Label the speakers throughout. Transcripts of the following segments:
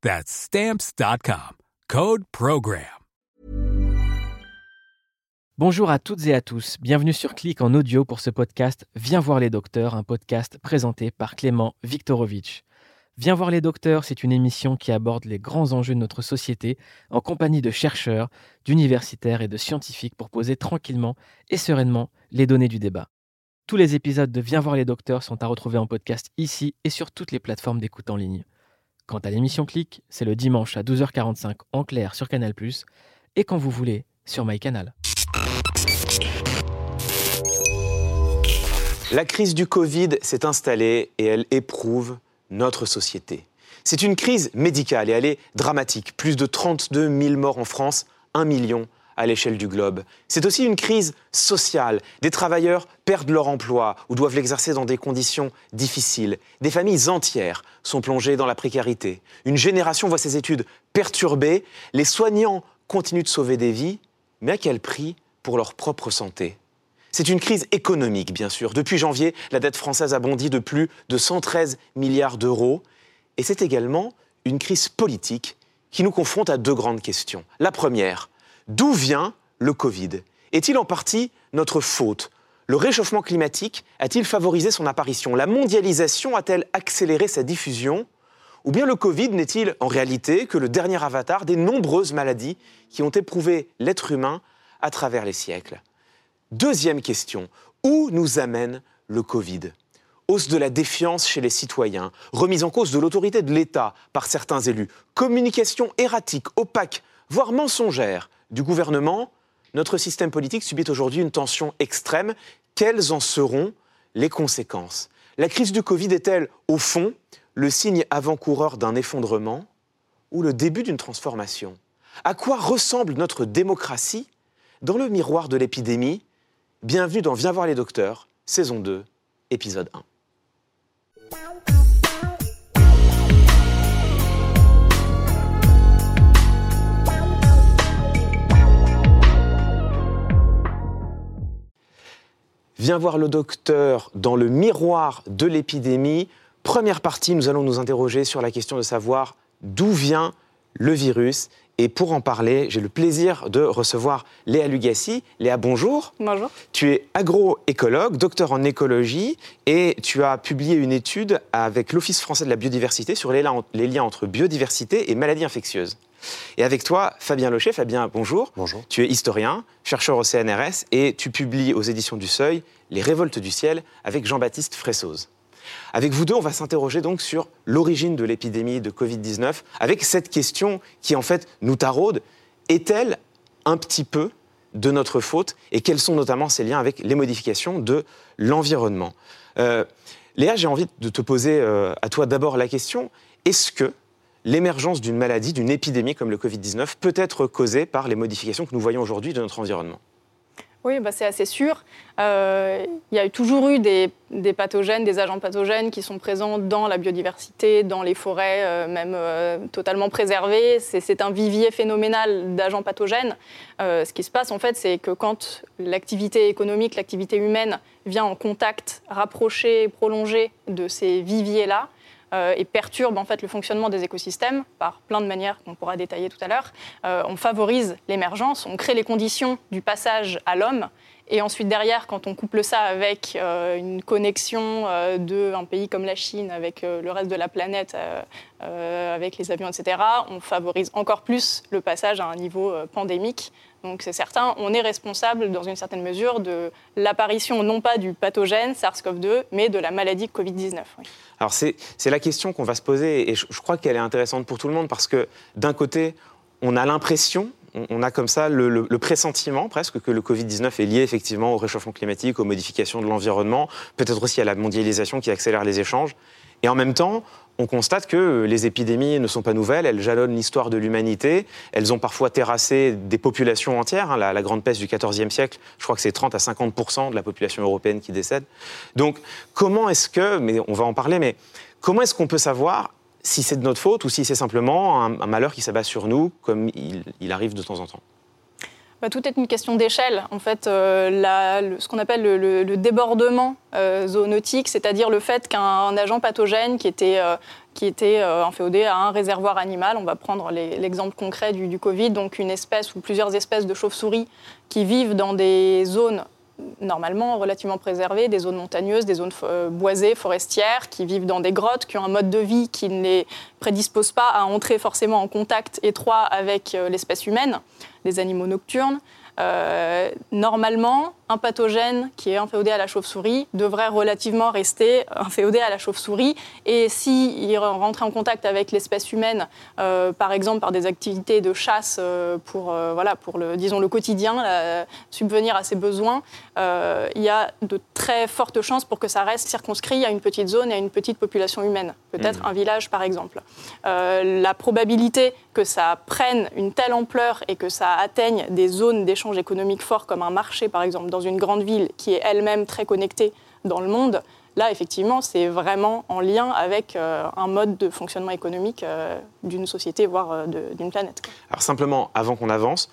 Speaker 1: That's Stamps.com. Code Program.
Speaker 2: Bonjour à toutes et à tous. Bienvenue sur Clic en audio pour ce podcast Viens voir les docteurs, un podcast présenté par Clément Viktorovitch. Viens voir les docteurs, c'est une émission qui aborde les grands enjeux de notre société en compagnie de chercheurs, d'universitaires et de scientifiques pour poser tranquillement et sereinement les données du débat. Tous les épisodes de Viens voir les docteurs sont à retrouver en podcast ici et sur toutes les plateformes d'écoute en ligne. Quant à l'émission Clic, c'est le dimanche à 12h45 en clair sur Canal+, et quand vous voulez, sur MyCanal.
Speaker 3: La crise du Covid s'est installée et elle éprouve notre société. C'est une crise médicale et elle est dramatique. Plus de 32 000 morts en France, 1 million à l'échelle du globe. C'est aussi une crise sociale. Des travailleurs perdent leur emploi ou doivent l'exercer dans des conditions difficiles. Des familles entières sont plongées dans la précarité. Une génération voit ses études perturbées. Les soignants continuent de sauver des vies, mais à quel prix pour leur propre santé? C'est une crise économique, bien sûr. Depuis janvier, la dette française a bondi de plus de 113 milliards d'euros. Et c'est également une crise politique qui nous confronte à deux grandes questions. La première, D'où vient le Covid? Est-il en partie notre faute? Le réchauffement climatique a-t-il favorisé son apparition? La mondialisation a-t-elle accéléré sa diffusion? Ou bien le Covid n'est-il en réalité que le dernier avatar des nombreuses maladies qui ont éprouvé l'être humain à travers les siècles? Deuxième question, où nous amène le Covid? Hausse de la défiance chez les citoyens, remise en cause de l'autorité de l'État par certains élus, communication erratique, opaque, voire mensongère du gouvernement, notre système politique subit aujourd'hui une tension extrême. Quelles en seront les conséquences? La crise du Covid est-elle, au fond, le signe avant-coureur d'un effondrement ou le début d'une transformation? À quoi ressemble notre démocratie dans le miroir de l'épidémie? Bienvenue dans Viens voir les docteurs, saison 2, épisode 1. Viens voir le docteur dans le miroir de l'épidémie. Première partie, nous allons nous interroger sur la question de savoir d'où vient le virus. Et pour en parler, j'ai le plaisir de recevoir Léa Lugassi. Léa, bonjour.
Speaker 4: Bonjour.
Speaker 3: Tu es agroécologue, docteur en écologie, et tu as publié une étude avec l'Office français de la biodiversité sur les liens entre biodiversité et maladies infectieuses. Et avec toi, Fabien Locher. Fabien, bonjour.
Speaker 5: Bonjour.
Speaker 3: Tu es historien, chercheur au CNRS et tu publies aux éditions du Seuil Les Révoltes du ciel avec Jean-Baptiste Fressoz. Avec vous deux, on va s'interroger donc sur l'origine de l'épidémie de Covid-19 avec cette question qui en fait nous taraude. Est-elle un petit peu de notre faute et quels sont notamment ces liens avec les modifications de l'environnement? Euh, Léa, j'ai envie de te poser euh, à toi d'abord la question, est-ce que l'émergence d'une maladie, d'une épidémie comme le Covid-19 peut être causée par les modifications que nous voyons aujourd'hui de notre environnement
Speaker 4: oui, bah c'est assez sûr. Euh, il y a toujours eu des, pathogènes, des agents pathogènes qui sont présents dans la biodiversité, dans les forêts, euh, même euh, totalement préservées. C'est un vivier phénoménal d'agents pathogènes. ce qui se passe, en fait, c'est que quand l'activité économique, l'activité humaine vient en contact rapproché, prolongé de ces viviers-là, et perturbe en fait le fonctionnement des écosystèmes par plein de manières qu'on pourra détailler tout à l'heure. Euh, on favorise l'émergence, on crée les conditions du passage à l'homme Et ensuite, derrière, quand on couple ça avec euh, une connexion euh, d'un pays comme la Chine avec euh, le reste de la planète, avec les avions, etc., on favorise encore plus le passage à un niveau pandémique. Donc c'est certain, on est responsable dans une certaine mesure de l'apparition non pas du pathogène SARS-CoV-2, mais de la maladie Covid-19.
Speaker 3: Alors c'est la question qu'on va se poser et je, crois qu'elle est intéressante pour tout le monde parce que d'un côté, on a l'impression on a comme ça le, pressentiment presque que le Covid-19 est lié effectivement au réchauffement climatique, aux modifications de l'environnement, peut-être aussi à la mondialisation qui accélère les échanges. Et en même temps, on constate que les épidémies ne sont pas nouvelles, elles jalonnent l'histoire de l'humanité, elles ont parfois terrassé des populations entières. Hein. La, grande peste du XIVe siècle, je crois que c'est 30 à 50% de la population européenne qui décède. Donc comment est-ce que, mais on va en parler, mais comment est-ce qu'on peut savoir si c'est de notre faute ou si c'est simplement un, malheur qui s'abat sur nous, comme il, arrive de temps en temps?
Speaker 4: Tout est une question d'échelle. En fait, euh, ce qu'on appelle le, débordement euh, zoonotique, c'est-à-dire le fait qu'un agent pathogène qui était, euh, qui était inféodé à un réservoir animal, on va prendre l'exemple concret du, Covid, donc une espèce ou plusieurs espèces de chauves-souris qui vivent dans des zones normalement relativement préservées, des zones montagneuses, des zones euh, boisées, forestières, qui vivent dans des grottes, qui ont un mode de vie qui ne les prédispose pas à entrer forcément en contact étroit avec euh, l'espèce humaine, les animaux nocturnes. Euh, normalement, un pathogène qui est inféodé à la chauve-souris devrait relativement rester inféodé à la chauve-souris. Et s'il rentrait en contact avec l'espèce humaine, euh, par exemple par des activités de chasse euh, pour, euh, voilà, pour le, disons, le quotidien, subvenir à ses besoins, il y a de très fortes chances pour que ça reste circonscrit à une petite zone et à une petite population humaine, peut-être mmh. un village par exemple. la probabilité que ça prenne une telle ampleur et que ça atteigne des zones d'échange économique fort comme un marché par exemple, dans une grande ville qui est elle-même très connectée dans le monde, là, effectivement, c'est vraiment en lien avec euh, un mode de fonctionnement économique euh, d'une société, voire euh, d'une planète.
Speaker 3: Alors simplement, avant qu'on avance,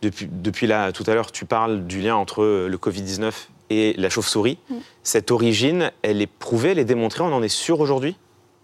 Speaker 3: depuis, depuis là, tout à l'heure, tu parles du lien entre le Covid-19 et la chauve-souris. Mm. Cette origine, elle est prouvée, elle est démontrée, on en est sûr aujourd'hui?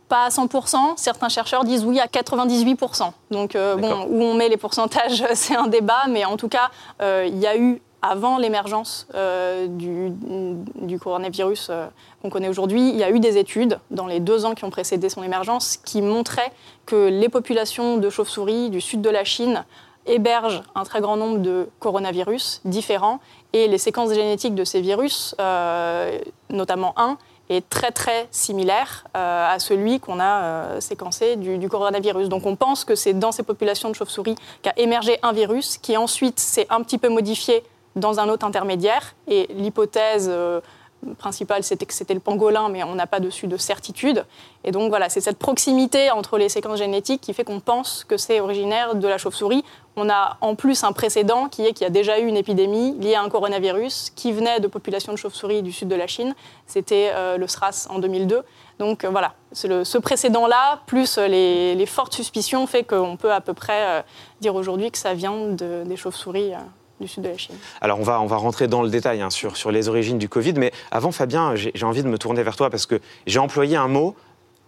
Speaker 4: Pas à 100%, certains chercheurs disent oui à 98%. Donc bon, où on met les pourcentages, c'est un débat, mais en tout cas, il y a eu avant l'émergence euh, du, coronavirus euh, qu'on connaît aujourd'hui, il y a eu des études dans les deux ans qui ont précédé son émergence qui montraient que les populations de chauves-souris du sud de la Chine hébergent un très grand nombre de coronavirus différents et les séquences génétiques de ces virus, euh, notamment un, est très très similaire à celui qu'on a séquencé du, du, coronavirus. Donc on pense que c'est dans ces populations de chauves-souris qu'a émergé un virus qui ensuite s'est un petit peu modifié dans un autre intermédiaire. Et l'hypothèse euh, principale, c'était que c'était le pangolin, mais on n'a pas dessus de certitude. Et donc voilà, c'est cette proximité entre les séquences génétiques qui fait qu'on pense que c'est originaire de la chauve-souris. On a en plus un précédent qui est qu'il y a déjà eu une épidémie liée à un coronavirus qui venait de populations de chauves-souris du sud de la Chine. C'était euh, le SRAS en 2002. Donc euh, voilà, ce précédent-là, plus les, fortes suspicions, fait qu'on peut à peu près dire aujourd'hui que ça vient des chauves-souris du sud de la Chine.
Speaker 3: Alors on va, on va rentrer dans le détail hein, sur, sur les origines du Covid, mais avant Fabien, j'ai envie de me tourner vers toi parce que j'ai employé un mot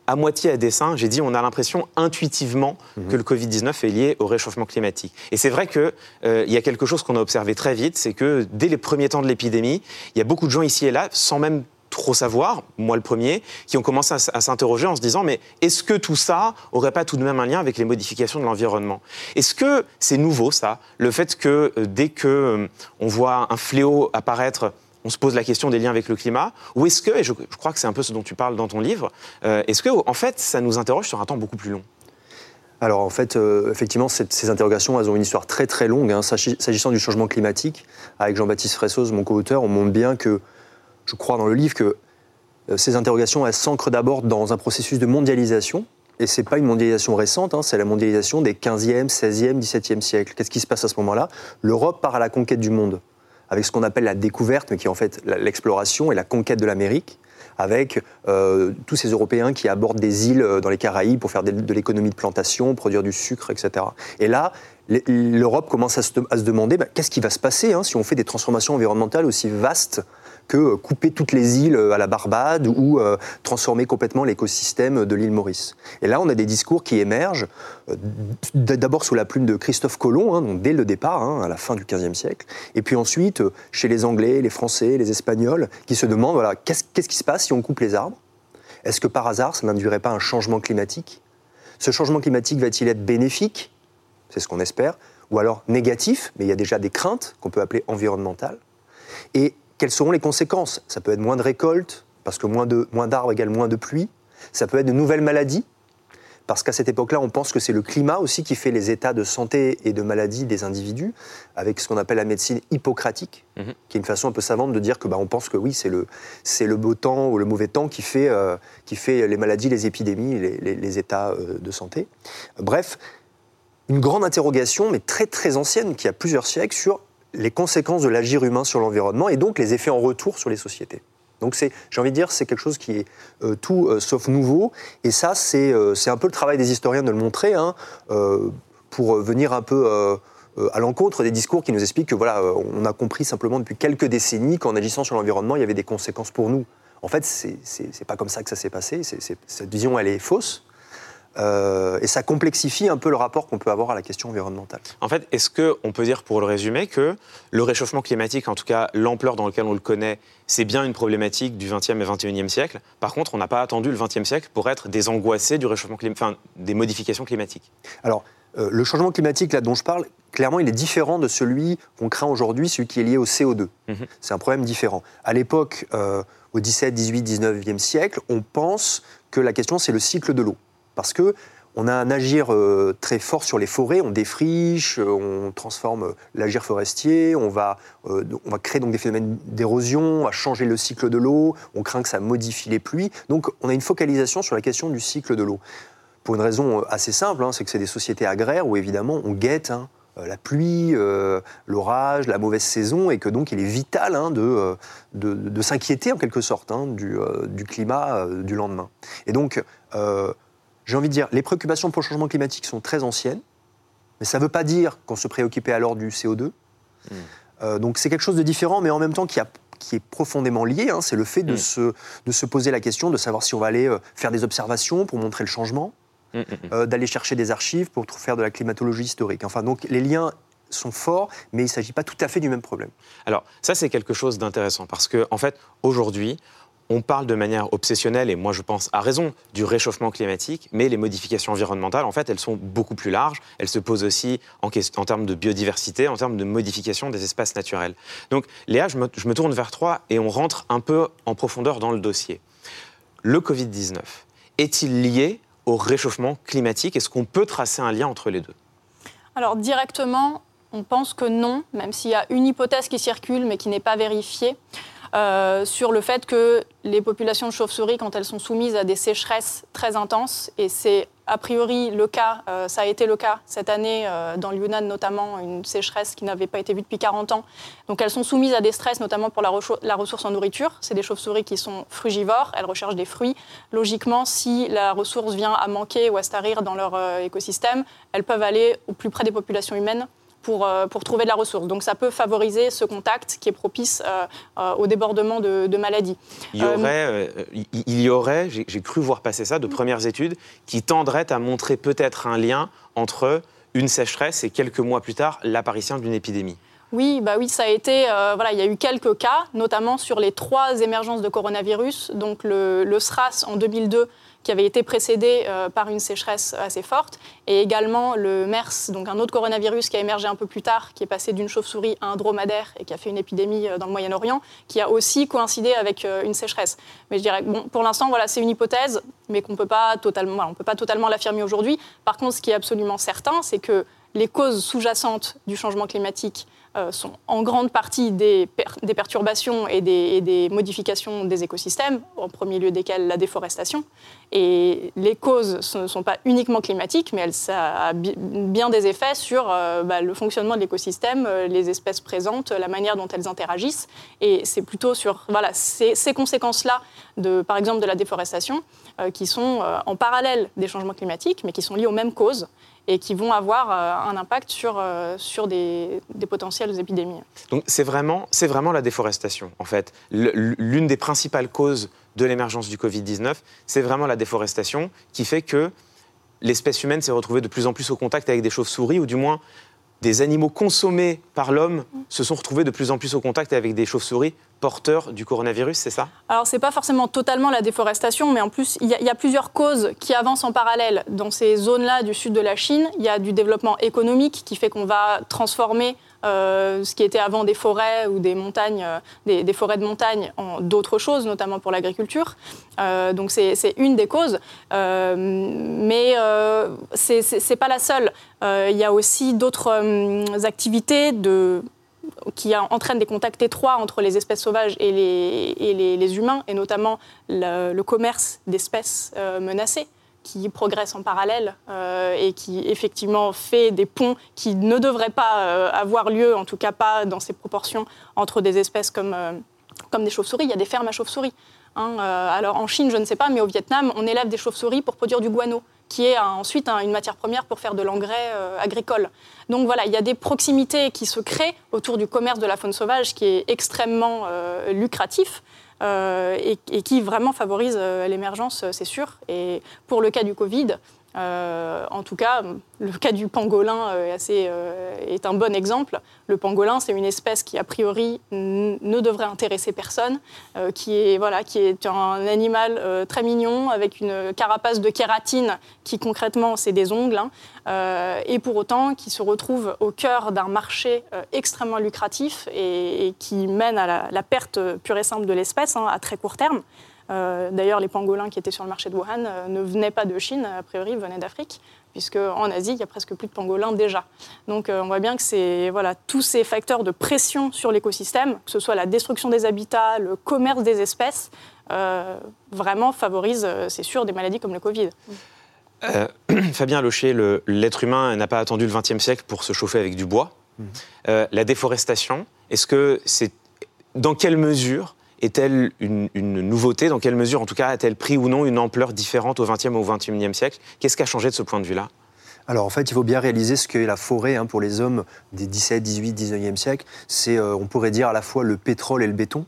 Speaker 3: à moitié à dessein, j'ai dit on a l'impression intuitivement mhm. que le Covid-19 est lié au réchauffement climatique. Et c'est vrai qu'il euh, y a quelque chose qu'on a observé très vite, c'est que dès les premiers temps de l'épidémie, il y a beaucoup de gens ici et là, sans même trop savoir, moi le premier, qui ont commencé à, s'interroger en se disant mais est-ce que tout ça aurait pas tout de même un lien avec les modifications de l'environnement? Est-ce que c'est nouveau ça, le fait que euh, dès que euh, on voit un fléau apparaître, on se pose la question des liens avec le climat? Ou est-ce que, et je, crois que c'est un peu ce dont tu parles dans ton livre, euh, est-ce que en fait ça nous interroge sur un temps beaucoup plus long?
Speaker 5: Alors en fait, effectivement, ces interrogations, elles ont une histoire très très longue. Hein. S'agissant du changement climatique, avec Jean-Baptiste Fressoz, mon co-auteur, on montre bien que je crois dans le livre que euh, ces interrogations, s'ancrent d'abord dans un processus de mondialisation. Et ce n'est pas une mondialisation récente, hein, c'est la mondialisation des 15e, 16e, 17e siècles. Qu'est-ce qui se passe à ce moment-là? L'Europe part à la conquête du monde, avec ce qu'on appelle la découverte, mais qui est en fait l'exploration et la conquête de l'Amérique, avec euh, tous ces Européens qui abordent des îles euh, dans les Caraïbes pour faire de, l'économie de plantation, produire du sucre, etc. Et là, l'Europe commence à se, demander bah, qu'est-ce qui va se passer hein, si on fait des transformations environnementales aussi vastes que couper toutes les îles à la Barbade ou transformer complètement l'écosystème de l'île Maurice. Et là, on a des discours qui émergent, d'abord sous la plume de Christophe Colomb, hein, dès le départ, hein, à la fin du XVe siècle, et puis ensuite chez les Anglais, les Français, les Espagnols, qui se demandent voilà, qu'est-ce qui se passe si on coupe les arbres? Est-ce que par hasard, ça n'induirait pas un changement climatique? Ce changement climatique va-t-il être bénéfique? C'est ce qu'on espère. Ou alors négatif, mais il y a déjà des craintes qu'on peut appeler environnementales. Et quelles seront les conséquences? Ça peut être moins de récoltes, parce que moins d'arbres moins égale moins de pluie. Ça peut être de nouvelles maladies, parce qu'à cette époque-là, on pense que c'est le climat aussi qui fait les états de santé et de maladie des individus, avec ce qu'on appelle la médecine hippocratique, mhm. qui est une façon un peu savante de dire que bah, on pense que oui, c'est le, c'est le beau temps ou le mauvais temps qui fait, euh, qui fait les maladies, les épidémies, les, les, états euh, de santé. Bref, une grande interrogation, mais très très ancienne, qui a plusieurs siècles, sur les conséquences de l'agir humain sur l'environnement et donc les effets en retour sur les sociétés. Donc j'ai envie de dire, c'est quelque chose qui est euh, tout euh, sauf nouveau. Et ça, euh, c'est un peu le travail des historiens de le montrer, hein, pour venir un peu à l'encontre des discours qui nous expliquent que voilà, on a compris simplement depuis quelques décennies qu'en agissant sur l'environnement, il y avait des conséquences pour nous. En fait, c'est pas comme ça que ça s'est passé. cette vision, elle est fausse. Euh, et ça complexifie un peu le rapport qu'on peut avoir à la question environnementale.
Speaker 3: En fait, est-ce qu'on peut dire, pour le résumer, que le réchauffement climatique, en tout cas l'ampleur dans laquelle on le connaît, c'est bien une problématique du XXe et XXIe siècle? Par contre, on n'a pas attendu le XXe siècle pour être désangoissé du réchauffement enfin, des modifications climatiques.
Speaker 5: Alors, euh, le changement climatique là dont je parle, clairement, il est différent de celui qu'on craint aujourd'hui, celui qui est lié au CO2. Mhm. C'est un problème différent. À l'époque, euh, au XVIIe, XVIIIe, XIXe siècle, on pense que la question, c'est le cycle de l'eau parce que on a un agir euh, très fort sur les forêts, on défriche, euh, on transforme l'agir forestier, on va, euh, on va créer donc des phénomènes d'érosion, on va changer le cycle de l'eau, on craint que ça modifie les pluies. Donc on a une focalisation sur la question du cycle de l'eau. Pour une raison assez simple, hein, c'est que c'est des sociétés agraires où évidemment on guette hein, la pluie, l'orage, la mauvaise saison, et que donc il est vital hein, de, de, s'inquiéter en quelque sorte du, du, climat du lendemain. Et donc j'ai envie de dire, les préoccupations pour le changement climatique sont très anciennes, mais ça ne veut pas dire qu'on se préoccupait alors du CO2. Hmm. Euh, donc c'est quelque chose de différent, mais en même temps qui, a, qui est profondément lié. Hein. c'est le fait de, hmm. se, de se poser la question de savoir si on va aller euh, faire des observations pour montrer le changement, hmm, euh, d'aller chercher des archives pour faire de la climatologie historique. Enfin, donc les liens sont forts, mais il ne s'agit pas tout à fait du même problème.
Speaker 3: Alors, ça, c'est quelque chose d'intéressant, parce qu'en en fait, aujourd'hui, on parle de manière obsessionnelle, et moi je pense à raison, du réchauffement climatique, mais les modifications environnementales, en fait, elles sont beaucoup plus larges. Elles se posent aussi en, en termes de biodiversité, en termes de modification des espaces naturels. Donc, Léa, je me, tourne vers toi et on rentre un peu en profondeur dans le dossier. Le Covid-19 est-il lié au réchauffement climatique? Est-ce qu'on peut tracer un lien entre les deux?
Speaker 4: Alors, directement, on pense que non, même s'il y a une hypothèse qui circule, mais qui n'est pas vérifiée. Euh, sur le fait que les populations de chauves-souris, quand elles sont soumises à des sécheresses très intenses, et c'est a priori le cas, euh, ça a été le cas cette année euh, dans le Yunnan notamment, une sécheresse qui n'avait pas été vue depuis 40 ans. Donc elles sont soumises à des stress, notamment pour la, ressource en nourriture. C'est des chauves-souris qui sont frugivores, elles recherchent des fruits. Logiquement, si la ressource vient à manquer ou à starir dans leur écosystème, elles peuvent aller au plus près des populations humaines pour, euh, pour, trouver de la ressource. Donc ça peut favoriser ce contact qui est propice euh, euh, au débordement de, maladies.
Speaker 3: Il y aurait, il y aurait j'ai cru voir passer ça, de premières études qui tendraient à montrer peut-être un lien entre une sécheresse et quelques mois plus tard l'apparition d'une épidémie.
Speaker 4: Oui, bah oui, ça a été. voilà, il y a eu quelques cas, notamment sur les trois émergences de coronavirus. Donc le, le SRAS en 2002 qui avait été précédé euh, par une sécheresse assez forte, et également le MERS, donc un autre coronavirus qui a émergé un peu plus tard, qui est passé d'une chauve-souris à un dromadaire et qui a fait une épidémie euh, dans le Moyen-Orient, qui a aussi coïncidé avec euh, une sécheresse. Mais je dirais, bon, pour l'instant, voilà, c'est une hypothèse, mais qu'on peut peut pas totalement l'affirmer aujourd'hui. Par contre, ce qui est absolument certain, c'est que les causes sous-jacentes du changement climatique euh, sont en grande partie des, perturbations et des, modifications des écosystèmes, en premier lieu desquelles la déforestation. Et les causes ne sont pas uniquement climatiques, mais elles, ça a bien des effets sur euh, bah, le fonctionnement de l'écosystème, euh, les espèces présentes, la manière dont elles interagissent. Et c'est plutôt sur voilà, ces, ces conséquences-là, par exemple de la déforestation, qui sont en parallèle des changements climatiques, mais qui sont liées aux mêmes causes et qui vont avoir un impact sur, sur des, des potentielles épidémies.
Speaker 3: Donc c'est vraiment, c'est vraiment la déforestation, en fait. L'une des principales causes de l'émergence du Covid-19, c'est vraiment la déforestation qui fait que l'espèce humaine s'est retrouvée de plus en plus au contact avec des chauves-souris, ou du moins des animaux consommés par l'homme se sont retrouvés de plus en plus au contact avec des chauves-souris porteurs du coronavirus, c'est ça?
Speaker 4: Alors, ce n'est pas forcément totalement la déforestation, mais en plus, il y, y, a plusieurs causes qui avancent en parallèle. Dans ces zones-là du sud de la Chine, il y a du développement économique qui fait qu'on va transformer euh, ce qui était avant des forêts ou des montagnes, euh, des, forêts de montagne en d'autres choses, notamment pour l'agriculture. Euh, donc c'est une des causes, mais c'est pas la seule. Il y a aussi d'autres activités qui entraînent des contacts étroits entre les espèces sauvages et les, humains, et notamment le commerce d'espèces menacées qui progresse en parallèle euh, et qui effectivement fait des ponts qui ne devraient pas euh, avoir lieu, en tout cas pas dans ces proportions, entre des espèces comme, euh, comme des chauves-souris. Il y a des fermes à chauves-souris. Hein, alors en Chine, je ne sais pas, mais au Vietnam, on élève des chauves-souris pour produire du guano, qui est ensuite une matière première pour faire de l'engrais agricole. Donc voilà, il y a des proximités qui se créent autour du commerce de la faune sauvage qui est extrêmement lucratif. Euh, et, qui vraiment favorise euh, l'émergence, c'est sûr. Et pour le cas du Covid, euh, en tout cas, le cas du pangolin euh, euh, est un bon exemple. Le pangolin, c'est une espèce qui, a priori, ne devrait intéresser personne, qui, est, voilà, qui est un animal très mignon, avec une carapace de kératine qui, concrètement, c'est des ongles, hein, et pour autant qui se retrouve au cœur d'un marché extrêmement lucratif et, qui mène à la, perte pure et simple de l'espèce hein, à très court terme. Euh, d'ailleurs, les pangolins qui étaient sur le marché de Wuhan euh, ne venaient pas de Chine, a priori, ils venaient d'Afrique, puisque en Asie, il y a presque plus de pangolins déjà. Donc euh, on voit bien que c'est voilà, tous ces facteurs de pression sur l'écosystème, que ce soit la destruction des habitats, le commerce des espèces, vraiment favorisent, c'est sûr, des maladies comme le Covid.
Speaker 3: Fabien Locher, l'être humain n'a pas attendu le XXe siècle pour se chauffer avec du bois. Mmh. la déforestation, est-ce que c'est dans quelle mesure est-elle une, nouveauté? Dans quelle mesure, en tout cas, a-t-elle pris ou non une ampleur différente au XXe ou au XXIe siècle? Qu'est-ce qui a changé de ce point de vue-là?
Speaker 5: Alors en fait, il faut bien réaliser ce qu'est la forêt hein, pour les hommes des 17, 18, 19e siècle. C'est, euh, on pourrait dire, à la fois le pétrole et le béton.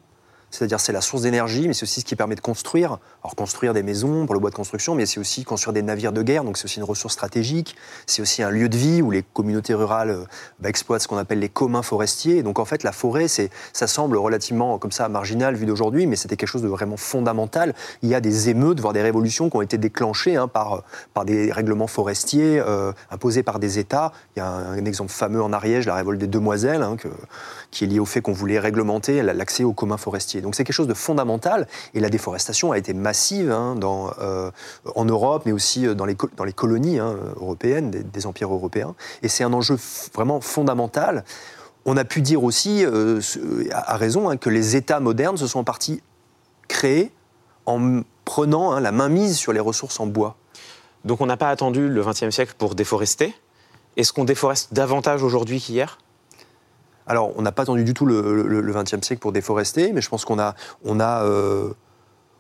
Speaker 5: C'est-à-dire c'est la source d'énergie, mais c'est aussi ce qui permet de construire. Alors construire des maisons pour le bois de construction, mais c'est aussi construire des navires de guerre, donc c'est aussi une ressource stratégique. C'est aussi un lieu de vie où les communautés rurales bah, exploitent ce qu'on appelle les communs forestiers. donc en fait, la forêt, c'est, ça semble relativement comme ça marginal vu d'aujourd'hui, mais c'était quelque chose de vraiment fondamental. Il y a des émeutes, voire des révolutions qui ont été déclenchées hein, par, par des règlements forestiers euh, imposés par des États. Il y a un, exemple fameux en Ariège, la révolte des Demoiselles, hein, que, qui est liée au fait qu'on voulait réglementer l'accès aux communs forestiers. Donc c'est quelque chose de fondamental. Et la déforestation a été massive hein, dans, euh, en Europe, mais aussi euh, dans les, dans les colonies hein, européennes, des, empires européens. Et c'est un enjeu vraiment fondamental. On a pu dire aussi, euh, à raison, hein, que les États modernes se sont en partie créés en prenant la mainmise sur les ressources en bois.
Speaker 3: Donc on n'a pas attendu le XXe siècle pour déforester. Est-ce qu'on déforeste davantage aujourd'hui qu'hier?
Speaker 5: Alors, on n'a pas attendu du tout le XXe siècle pour déforester, mais je pense qu'on a, euh,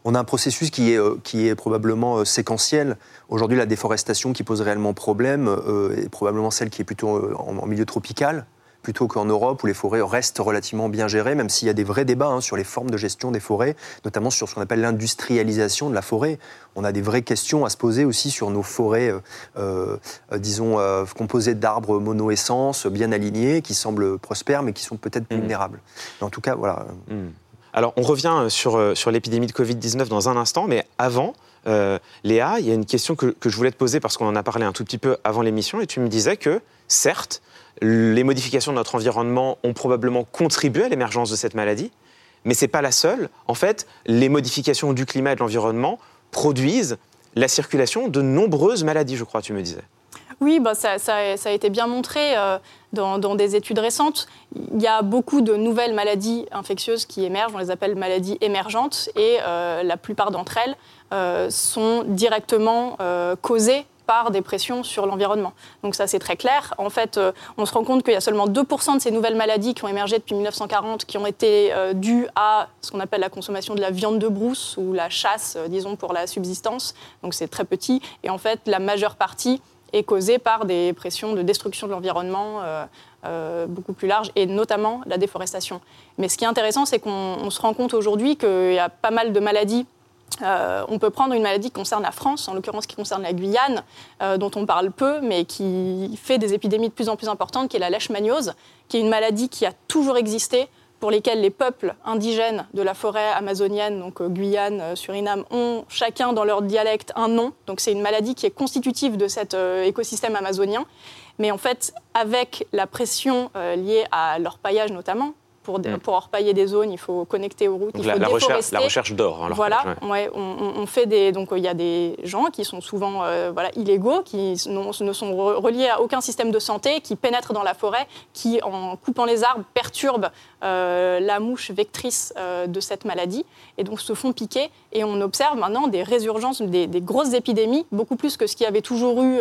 Speaker 5: un processus qui est, euh, probablement euh, séquentiel. Aujourd'hui, la déforestation qui pose réellement problème est probablement celle qui est plutôt en milieu tropical plutôt qu'en Europe où les forêts restent relativement bien gérées, même s'il y a des vrais débats hein, sur les formes de gestion des forêts, notamment sur ce qu'on appelle l'industrialisation de la forêt. On a des vraies questions à se poser aussi sur nos forêts, euh, euh, disons, euh, composées d'arbres monoessence, bien alignés, qui semblent prospères, mais qui sont peut-être mmh. vulnérables. en tout cas, voilà. Mmh.
Speaker 3: Alors, on revient sur, sur l'épidémie de Covid-19 dans un instant, mais avant, Léa, il y a une question que, je voulais te poser parce qu'on en a parlé un tout petit peu avant l'émission, et tu me disais que, certes, les modifications de notre environnement ont probablement contribué à l'émergence de cette maladie, mais ce n'est pas la seule. En fait, les modifications du climat et de l'environnement produisent la circulation de nombreuses maladies, je crois, tu me disais.
Speaker 4: Oui, bah ça, a été bien montré euh, dans, des études récentes. Il y a beaucoup de nouvelles maladies infectieuses qui émergent, on les appelle maladies émergentes, et euh, la plupart d'entre elles euh, sont directement causées par des pressions sur l'environnement. Donc ça, c'est très clair. En fait, euh, on se rend compte qu'il y a seulement 2% de ces nouvelles maladies qui ont émergé depuis 1940 qui ont été euh, dues à ce qu'on appelle la consommation de la viande de brousse ou la chasse, euh, disons, pour la subsistance. Donc c'est très petit. Et en fait, la majeure partie est causée par des pressions de destruction de l'environnement beaucoup plus larges, et notamment la déforestation. Mais ce qui est intéressant, c'est qu'on se rend compte aujourd'hui qu'il y a pas mal de maladies euh, on peut prendre une maladie qui concerne la France, en l'occurrence qui concerne la Guyane, euh, dont on parle peu, mais qui fait des épidémies de plus en plus importantes, qui est la leishmaniose, qui est une maladie qui a toujours existé, pour lesquelles les peuples indigènes de la forêt amazonienne, donc euh, Guyane, Suriname, ont chacun dans leur dialecte un nom. Donc c'est une maladie qui est constitutive de cet écosystème amazonien. Mais en fait, avec la pression liée à leur paillage notamment, pour, mm. pour orpailler des zones, il faut connecter aux routes, il
Speaker 3: la,
Speaker 4: faut
Speaker 3: la recherche, la recherche d'or.
Speaker 4: Voilà, ouais. on, fait des, donc il y a des gens qui sont souvent euh, voilà, illégaux, qui ne sont reliés à aucun système de santé, qui pénètrent dans la forêt, qui en coupant les arbres perturbent euh, la mouche vectrice euh, de cette maladie, et donc se font piquer. Et on observe maintenant des résurgences, des, grosses épidémies, beaucoup plus que ce qu'il y avait toujours eu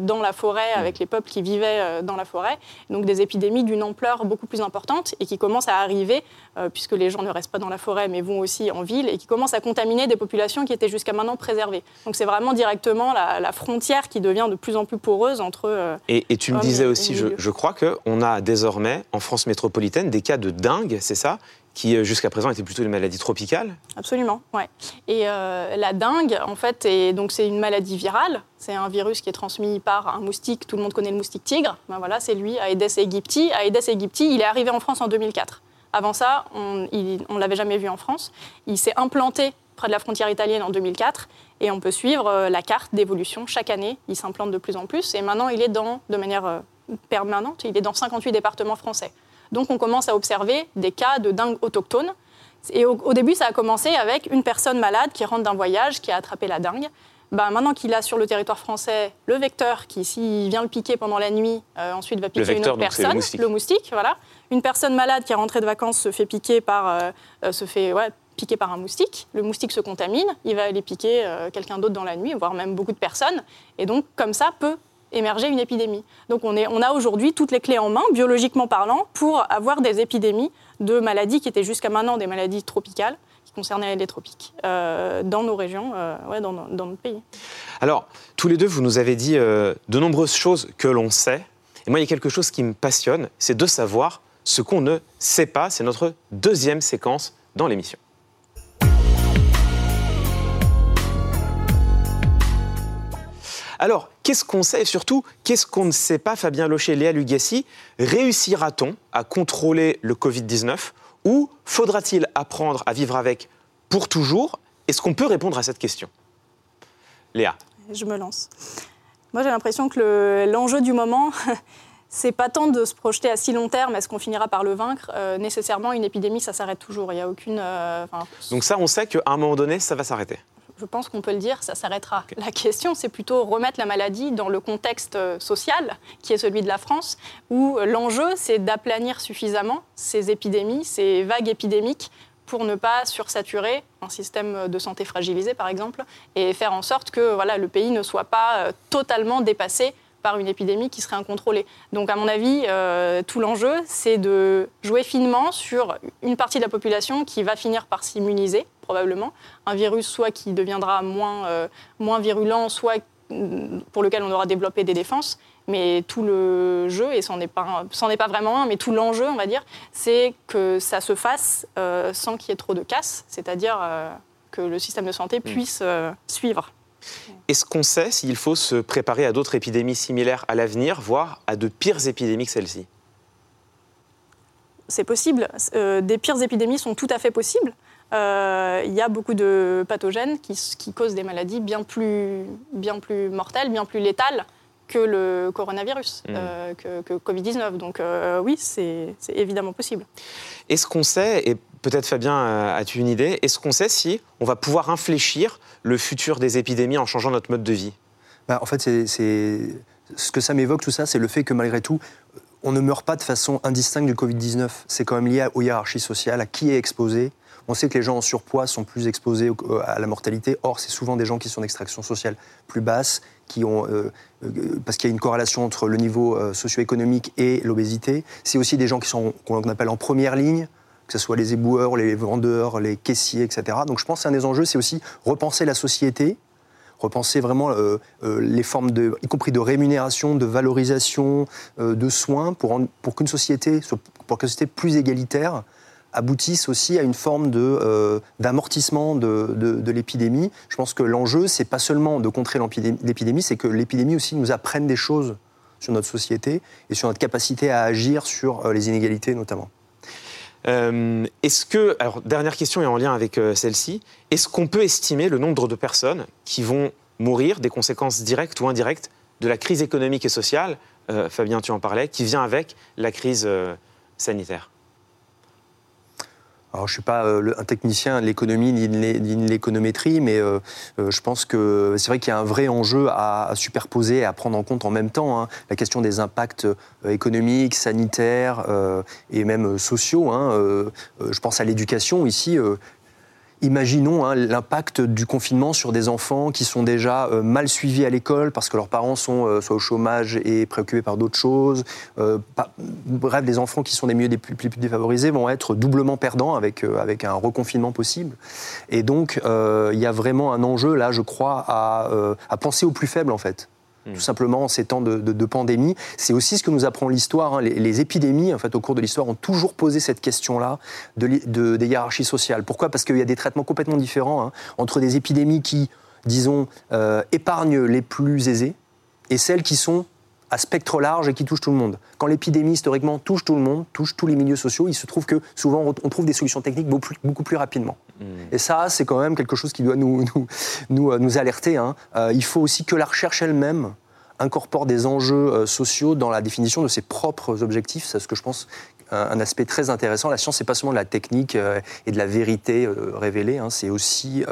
Speaker 4: dans la forêt avec les peuples qui vivaient dans la forêt. Donc des épidémies d'une ampleur beaucoup plus importante et qui commencent à arriver, euh, puisque les gens ne restent pas dans la forêt, mais vont aussi en ville, et qui commencent à contaminer des populations qui étaient jusqu'à maintenant préservées. Donc c'est vraiment directement la, frontière qui devient de plus en plus poreuse entre... Euh,
Speaker 3: et, tu me disais aussi, je, je, crois qu'on a désormais, en France métropolitaine, des cas de dingue, c'est ça qui euh, jusqu'à présent étaient plutôt des maladies tropicales.
Speaker 4: Absolument, ouais. Et la dengue, en fait, donc c'est une maladie virale. C'est un virus qui est transmis par un moustique. Tout le monde connaît le moustique tigre. Ben voilà, c'est lui, Aedes aegypti. Aedes aegypti, il est arrivé en France en 2004. Avant ça, on ne l'avait jamais vu en France. Il s'est implanté près de la frontière italienne en 2004 et on peut suivre euh, la carte d'évolution chaque année. Il s'implante de plus en plus et maintenant il est dans, de manière euh, permanente, il est dans 58 départements français. Donc on commence à observer des cas de dingue autochtone. Et au, au début, ça a commencé avec une personne malade qui rentre d'un voyage, qui a attrapé la dingue. Bah, maintenant qu'il a sur le territoire français le vecteur qui, s'il vient le piquer pendant la nuit, euh, ensuite va piquer une autre personne, le moustique. voilà. Une personne malade qui est rentrée de vacances se fait piquer par, euh, euh, se fait, piquer par un moustique. Le moustique se contamine, il va aller piquer quelqu'un d'autre dans la nuit, voire même beaucoup de personnes. Et donc, comme ça, peut émerger une épidémie. Donc on, est, on a aujourd'hui toutes les clés en main, biologiquement parlant, pour avoir des épidémies de maladies qui étaient jusqu'à maintenant des maladies tropicales concernait les tropiques euh, dans nos régions, euh, ouais, dans, dans, notre pays.
Speaker 3: Alors, tous les deux, vous nous avez dit euh, de nombreuses choses que l'on sait. Et moi, il y a quelque chose qui me passionne, c'est de savoir ce qu'on ne sait pas. C'est notre deuxième séquence dans l'émission. Alors, qu'est-ce qu'on sait et surtout, qu'est-ce qu'on ne sait pas, Fabien Locher, Léa Lugassi Réussira-t-on à contrôler le Covid-19 ou faudra-t-il apprendre à vivre avec pour toujours? Est-ce qu'on peut répondre à cette question? Léa
Speaker 4: Je me lance. Moi, j'ai l'impression que l'enjeu du moment, c'est pas tant de se projeter à si long terme, est-ce qu'on finira par le vaincre? Euh, Nécessairement, une épidémie, ça s'arrête toujours. Il y a aucune. Euh,
Speaker 3: Donc ça, on sait qu'à un moment donné, ça va s'arrêter
Speaker 4: je pense qu'on peut le dire, ça s'arrêtera. La question, c'est plutôt remettre la maladie dans le contexte euh, social, qui est celui de la France, où l'enjeu, c'est d'aplanir suffisamment ces épidémies, ces vagues épidémiques, pour ne pas sursaturer un système de santé fragilisé, par exemple, et faire en sorte que voilà, le pays ne soit pas euh, totalement dépassé par une épidémie qui serait incontrôlée. Donc, à mon avis, euh, tout l'enjeu, c'est de jouer finement sur une partie de la population qui va finir par s'immuniser, probablement. Un virus, soit qui deviendra moins, euh, moins virulent, soit pour lequel on aura développé des défenses. Mais tout le jeu, et c'en est pas, est pas vraiment un, mais tout l'enjeu, on va dire, c'est que ça se fasse euh, sans qu'il y ait trop de casse, c'est-à-dire que le système de santé mm. puisse suivre.
Speaker 3: Est-ce qu'on sait s'il faut se préparer à d'autres épidémies similaires à l'avenir, voire à de pires épidémies que celle-ci
Speaker 4: C'est possible. Euh, des pires épidémies sont tout à fait possibles. Euh, il y a beaucoup de pathogènes qui, causent des maladies bien plus, bien plus mortelles, bien plus létales que le coronavirus, mmh. euh, que, que Covid-19. Donc oui, c'est évidemment possible.
Speaker 3: Est-ce qu'on sait, et peut-être Fabien, as-tu une idée, est-ce qu'on sait si on va pouvoir infléchir le futur des épidémies en changeant notre mode de vie?
Speaker 5: Bah, En fait, c'est, ce que ça m'évoque, tout ça, c'est le fait que malgré tout, on ne meurt pas de façon indistincte du Covid-19. C'est quand même lié aux hiérarchies sociales, à qui est exposé. On sait que les gens en surpoids sont plus exposés à la mortalité. Or, c'est souvent des gens qui sont d'extraction sociale plus basse, qui ont, euh, euh, parce qu'il y a une corrélation entre le niveau euh, socio-économique et l'obésité. C'est aussi des gens qui sont qu'on appelle en première ligne, que ce soit les éboueurs, les vendeurs, les caissiers, etc. Donc je pense qu'un des enjeux, c'est aussi repenser la société, repenser vraiment les formes, de, y compris de rémunération, de valorisation, de soins, pour, pour qu'une société, pour qu'une société plus égalitaire aboutisse aussi à une forme d'amortissement de, de, l'épidémie. Je pense que l'enjeu, c'est pas seulement de contrer l'épidémie, c'est que l'épidémie aussi nous apprenne des choses sur notre société et sur notre capacité à agir sur les inégalités notamment.
Speaker 3: Euh, est-ce que, dernière question et en lien avec euh, celle-ci, est-ce qu'on peut estimer le nombre de personnes qui vont mourir des conséquences directes ou indirectes de la crise économique et sociale, euh, Fabien tu en parlais, qui vient avec la crise sanitaire
Speaker 5: alors, je ne suis pas euh, un technicien de l'économie ni de l'économétrie, mais euh, euh, je pense que c'est vrai qu'il y a un vrai enjeu à, superposer et à prendre en compte en même temps. Hein. la question des impacts économiques, sanitaires et même sociaux. Hein. je pense à l'éducation ici. Imaginons hein, l'impact du confinement sur des enfants qui sont déjà euh, mal suivis à l'école parce que leurs parents sont euh, soit au chômage et préoccupés par d'autres choses. Euh, bref, des enfants qui sont des milieux des plus, défavorisés vont être doublement perdants avec, avec un reconfinement possible. Et donc, il y a vraiment un enjeu, là, je crois, à penser aux plus faibles, en fait tout hmm. simplement en ces temps de, pandémie. C'est aussi ce que nous apprend l'histoire. Hein. Les, épidémies, en fait, au cours de l'histoire, ont toujours posé cette question-là de, des hiérarchies sociales. Pourquoi? Parce qu'il y a des traitements complètement différents hein, entre des épidémies qui, disons, euh, épargnent les plus aisés et celles qui sont à spectre large et qui touche tout le monde. Quand l'épidémie, historiquement, touche tout le monde, touche tous les milieux sociaux, il se trouve que souvent on trouve des solutions techniques beaucoup plus, beaucoup plus rapidement. Hmm. Et ça, c'est quand même quelque chose qui doit nous, nous, nous, euh, nous alerter. Hein. Euh, il faut aussi que la recherche elle-même incorpore des enjeux euh, sociaux dans la définition de ses propres objectifs. C'est ce que je pense un aspect très intéressant. La science, c'est pas seulement de la technique et de la vérité révélée, hein, c'est aussi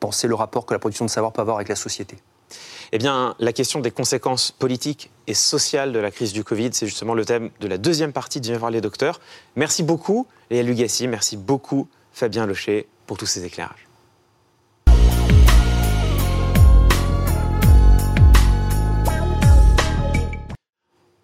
Speaker 5: penser le rapport que la production de savoir peut avoir avec la société.
Speaker 3: Eh bien, la question des conséquences politiques et sociales de la crise du Covid, c'est justement le thème de la deuxième partie de Viens voir les docteurs. Merci beaucoup, Léa Lugassi. Merci beaucoup, Fabien Locher, pour tous ces éclairages.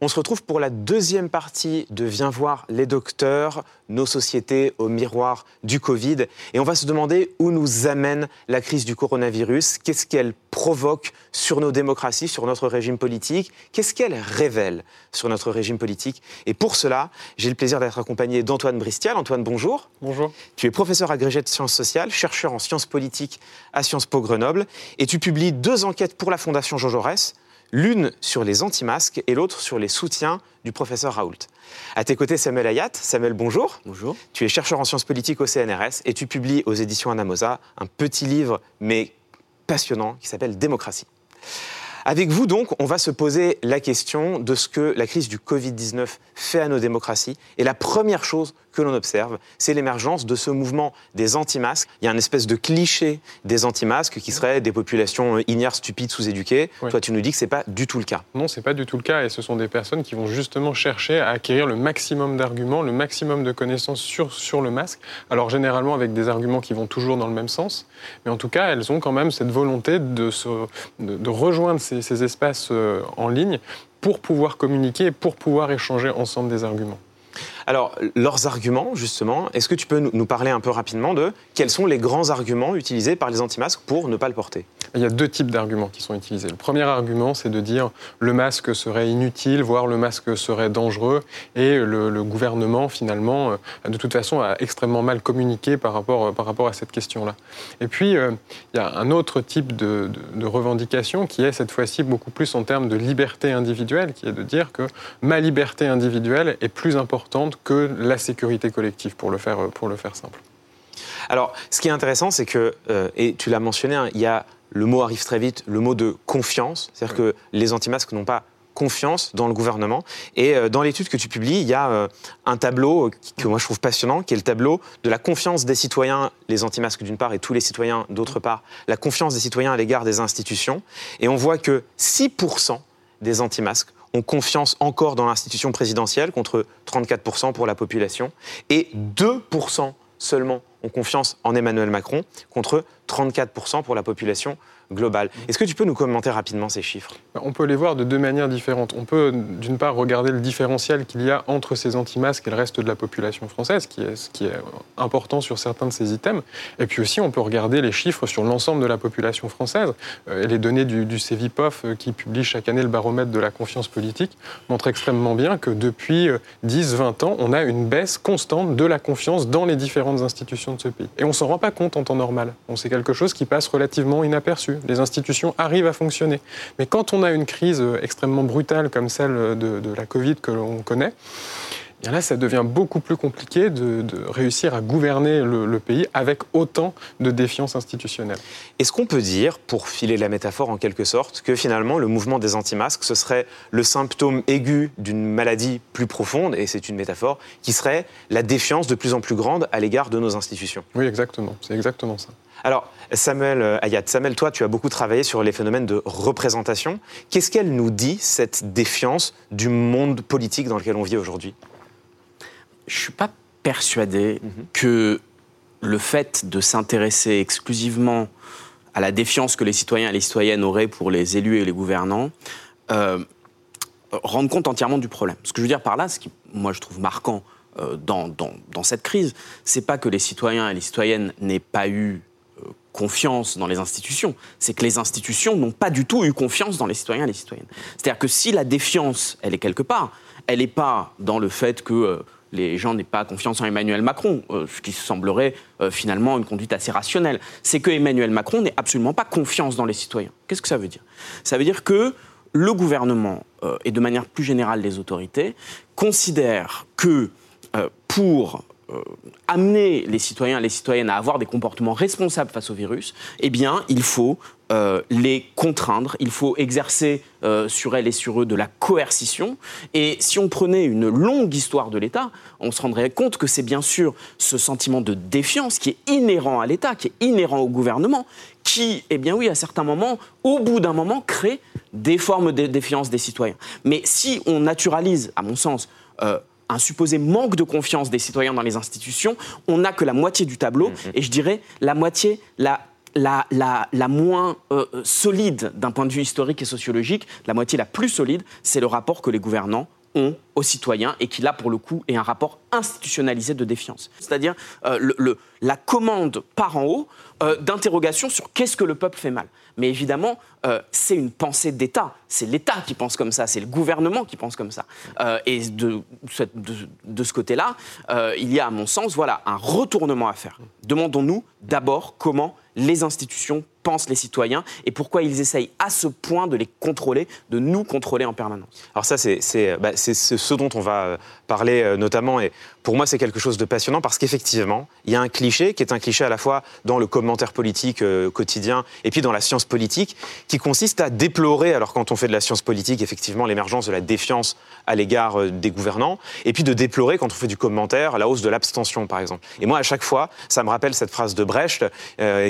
Speaker 3: On se retrouve pour la deuxième partie de Viens voir les docteurs, nos sociétés au miroir du Covid. Et on va se demander où nous amène la crise du coronavirus, qu'est-ce qu'elle provoque sur nos démocraties, sur notre régime politique, qu'est-ce qu'elle révèle sur notre régime politique? Et pour cela, j'ai le plaisir d'être accompagné d'Antoine Bristial. Antoine, bonjour.
Speaker 6: Bonjour.
Speaker 3: Tu es professeur agrégé de sciences sociales, chercheur en sciences politiques à Sciences Po Grenoble, et tu publies deux enquêtes pour la Fondation Jean Jaurès l'une sur les anti-masques et l'autre sur les soutiens du professeur Raoult. À tes côtés, Samuel Ayat. Samuel, bonjour.
Speaker 7: Bonjour.
Speaker 3: Tu es chercheur en sciences politiques au CNRS et tu publies aux éditions Anamosa un petit livre, mais passionnant, qui s'appelle Démocratie. Avec vous, donc, on va se poser la question de ce que la crise du Covid-19 fait à nos démocraties. Et la première chose que l'on observe, c'est l'émergence de ce mouvement des anti-masques. Il y a un espèce de cliché des anti-masques qui seraient des populations euh, ignares, stupides, sous-éduquées. Toi, tu nous dis que ce n'est pas du tout le cas.
Speaker 6: Non, ce n'est pas du tout le cas. Et ce sont des personnes qui vont justement chercher à acquérir le maximum d'arguments, le maximum de connaissances sur, sur le masque. Alors, généralement, avec des arguments qui vont toujours dans le même sens. Mais en tout cas, elles ont quand même cette volonté de, se, de, rejoindre ces, ces espaces euh, en ligne pour pouvoir communiquer, pour pouvoir échanger ensemble des arguments.
Speaker 3: Alors, leurs arguments, justement, est-ce que tu peux nous parler un peu rapidement de quels sont les grands arguments utilisés par les anti-masques pour ne pas le porter?
Speaker 6: Il y a deux types d'arguments qui sont utilisés. Le premier argument, c'est de dire le masque serait inutile, voire le masque serait dangereux, et le, gouvernement, finalement, euh, de toute façon, a extrêmement mal communiqué par rapport, euh, par rapport à cette question-là. Et puis, euh, il y a un autre type de, de revendication qui est cette fois-ci beaucoup plus en termes de liberté individuelle, qui est de dire que ma liberté individuelle est plus importante que la sécurité collective, pour le faire, pour le faire simple.
Speaker 3: Alors, ce qui est intéressant, c'est que, euh, et tu l'as mentionné, hein, il y a le mot arrive très vite, le mot de confiance, c'est-à-dire que les anti-masques n'ont pas confiance dans le gouvernement. Et euh, dans l'étude que tu publies, il y a euh, un tableau que moi je trouve passionnant, qui est le tableau de la confiance des citoyens, les anti-masques d'une part et tous les citoyens d'autre part, la confiance des citoyens à l'égard des institutions. Et on voit que 6% des anti-masques ont confiance encore dans l'institution présidentielle, contre 34% pour la population, et 2% seulement ont confiance en Emmanuel Macron contre 34% pour la population Est-ce que tu peux nous commenter rapidement ces chiffres?
Speaker 6: On peut les voir de deux manières différentes. On peut d'une part regarder le différentiel qu'il y a entre ces anti-masques et le reste de la population française, qui est, ce qui est important sur certains de ces items. Et puis aussi, on peut regarder les chiffres sur l'ensemble de la population française. Euh, les données du, du euh, qui publie chaque année le baromètre de la confiance politique, montrent extrêmement bien que depuis 10-20 euh, ans, on a une baisse constante de la confiance dans les différentes institutions de ce pays. Et on s'en rend pas compte en temps normal. On c'est quelque chose qui passe relativement inaperçu les institutions arrivent à fonctionner. Mais quand on a une crise extrêmement brutale comme celle de, la Covid que l'on connaît, et eh là, ça devient beaucoup plus compliqué de, réussir à gouverner le, pays avec autant de défiance institutionnelle.
Speaker 3: Est-ce qu'on peut dire, pour filer la métaphore en quelque sorte, que finalement le mouvement des anti-masques, ce serait le symptôme aigu d'une maladie plus profonde, et c'est une métaphore, qui serait la défiance de plus en plus grande à l'égard de nos institutions?
Speaker 6: Oui, exactement. C'est exactement ça.
Speaker 3: Alors, Samuel euh, Ayat, Samuel, toi, tu as beaucoup travaillé sur les phénomènes de représentation. Qu'est-ce qu'elle nous dit, cette défiance du monde politique dans lequel on vit aujourd'hui?
Speaker 7: Je ne suis pas persuadé mhm. que le fait de s'intéresser exclusivement à la défiance que les citoyens et les citoyennes auraient pour les élus et les gouvernants euh, rende compte entièrement du problème. Ce que je veux dire par là, ce qui, moi, je trouve marquant euh, dans, dans, dans, cette crise, c'est pas que les citoyens et les citoyennes n'aient pas eu confiance dans les institutions, c'est que les institutions n'ont pas du tout eu confiance dans les citoyens et les citoyennes. C'est-à-dire que si la défiance, elle est quelque part, elle n'est pas dans le fait que euh, les gens n'aient pas confiance en Emmanuel Macron, euh, ce qui semblerait euh, finalement une conduite assez rationnelle. C'est que Emmanuel Macron n'ait absolument pas confiance dans les citoyens. Qu'est-ce que ça veut dire? Ça veut dire que le gouvernement et de manière plus générale les autorités considèrent que pour euh, amener les citoyens et les citoyennes à avoir des comportements responsables face au virus, eh bien, il faut euh, les contraindre, il faut exercer euh, sur elles et sur eux de la coercition. Et si on prenait une longue histoire de l'État, on se rendrait compte que c'est bien sûr ce sentiment de défiance qui est inhérent à l'État, qui est inhérent au gouvernement, qui, eh bien oui, à certains moments, au bout d'un moment, crée des formes de défiance des citoyens. Mais si on naturalise, à mon sens, un supposé manque de confiance des citoyens dans les institutions, on n'a que la moitié du tableau, mm-hmm. et je dirais la moitié, la, la, la, moins euh, solide d'un point de vue historique et sociologique, la moitié la plus solide, c'est le rapport que les gouvernants ont aux citoyens et qui là pour le coup est un rapport institutionnalisé de défiance. C'est-à-dire euh, la commande par en haut euh, d'interrogation sur qu'est-ce que le peuple fait mal. Mais évidemment, euh, c'est une pensée d'État. C'est l'État qui pense comme ça, c'est le gouvernement qui pense comme ça. et de, de, de ce côté-là, il y a à mon sens voilà, un retournement à faire. Demandons-nous d'abord comment les institutions pensent les citoyens et pourquoi ils essayent à ce point de les contrôler, de nous contrôler en permanence.
Speaker 3: Alors ça, c'est bah, ce dont on va euh, parler euh, notamment, et pour moi c'est quelque chose de passionnant parce qu'effectivement, il y a un cliché qui est un cliché à la fois dans le commentaire politique euh, quotidien et puis dans la science politique, qui consiste à déplorer, alors quand on fait de la science politique, effectivement, l'émergence de la défiance à l'égard des gouvernants, et puis de déplorer quand on fait du commentaire la hausse de l'abstention, par exemple. Et moi, à chaque fois, ça me rappelle cette phrase de Brecht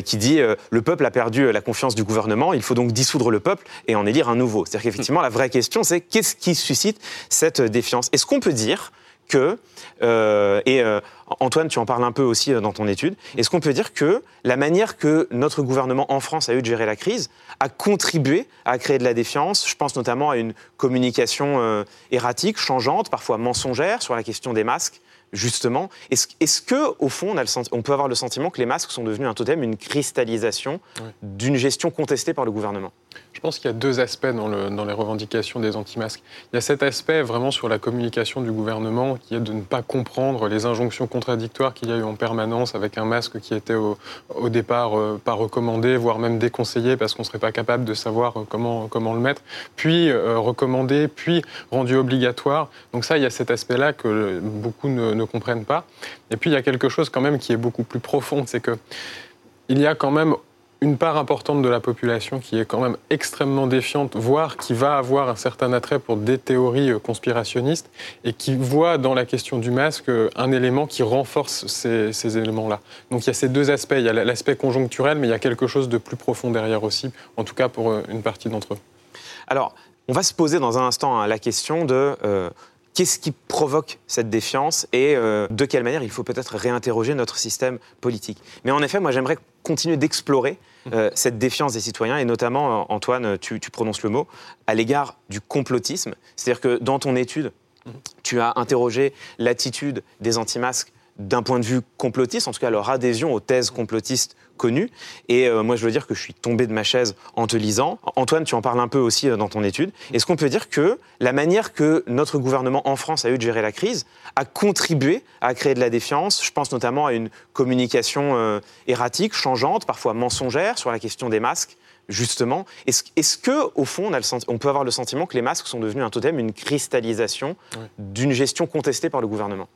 Speaker 3: qui dit Le peuple a perdu la confiance du gouvernement, il faut donc dissoudre le peuple et en élire un nouveau. C'est-à-dire qu'effectivement, la vraie question, c'est qu'est-ce qui suscite cette défiance? Est-ce qu'on peut dire que, euh, et euh, Antoine, tu en parles un peu aussi euh, dans ton étude, est-ce qu'on peut dire que la manière que notre gouvernement en France a eu de gérer la crise a contribué à créer de la défiance? Je pense notamment à une communication erratique, changeante, parfois mensongère sur la question des masques justement. Est-ce est que, au fond, on, a le on, peut avoir le sentiment que les masques sont devenus un totem, une cristallisation d'une gestion contestée par le gouvernement?
Speaker 6: Je pense qu'il y a deux aspects dans, les revendications des anti-masques. Il y a cet aspect vraiment sur la communication du gouvernement qui est de ne pas comprendre les injonctions contradictoires qu'il y a eu en permanence avec un masque qui était au, départ euh, pas recommandé, voire même déconseillé parce qu'on ne serait pas capable de savoir euh, comment, le mettre, puis euh, recommandé, puis rendu obligatoire. Donc ça, il y a cet aspect-là que beaucoup ne, ne comprennent pas. Et puis il y a quelque chose quand même qui est beaucoup plus profond, c'est que il y a quand même une part importante de la population qui est quand même extrêmement défiante, voire qui va avoir un certain attrait pour des théories euh, conspirationnistes et qui voit dans la question du masque euh, un élément qui renforce ces, éléments-là. Donc il y a ces deux aspects. Il y a l'aspect conjoncturel, mais il y a quelque chose de plus profond derrière aussi, en tout cas pour euh, une partie d'entre eux.
Speaker 3: Alors, on va se poser dans un instant hein, la question de qu'est-ce qui provoque cette défiance et euh, de quelle manière il faut peut-être réinterroger notre système politique? Mais en effet, moi j'aimerais continuer d'explorer euh, cette défiance des citoyens, et notamment, euh, Antoine, tu, tu prononces le mot, à l'égard du complotisme. C'est-à-dire que dans ton étude, tu as interrogé l'attitude des anti-masques d'un point de vue complotiste, en tout cas leur adhésion aux thèses complotistes Et euh, moi, je veux dire que je suis tombé de ma chaise en te lisant. Antoine, tu en parles un peu aussi euh, dans ton étude. Est-ce qu'on peut dire que la manière que notre gouvernement en France a eu de gérer la crise a contribué à créer de la défiance? Je pense notamment à une communication euh, erratique, changeante, parfois mensongère sur la question des masques justement. Est-ce est que, au fond, on, a le on, peut avoir le sentiment que les masques sont devenus un totem, une cristallisation d'une gestion contestée par le gouvernement?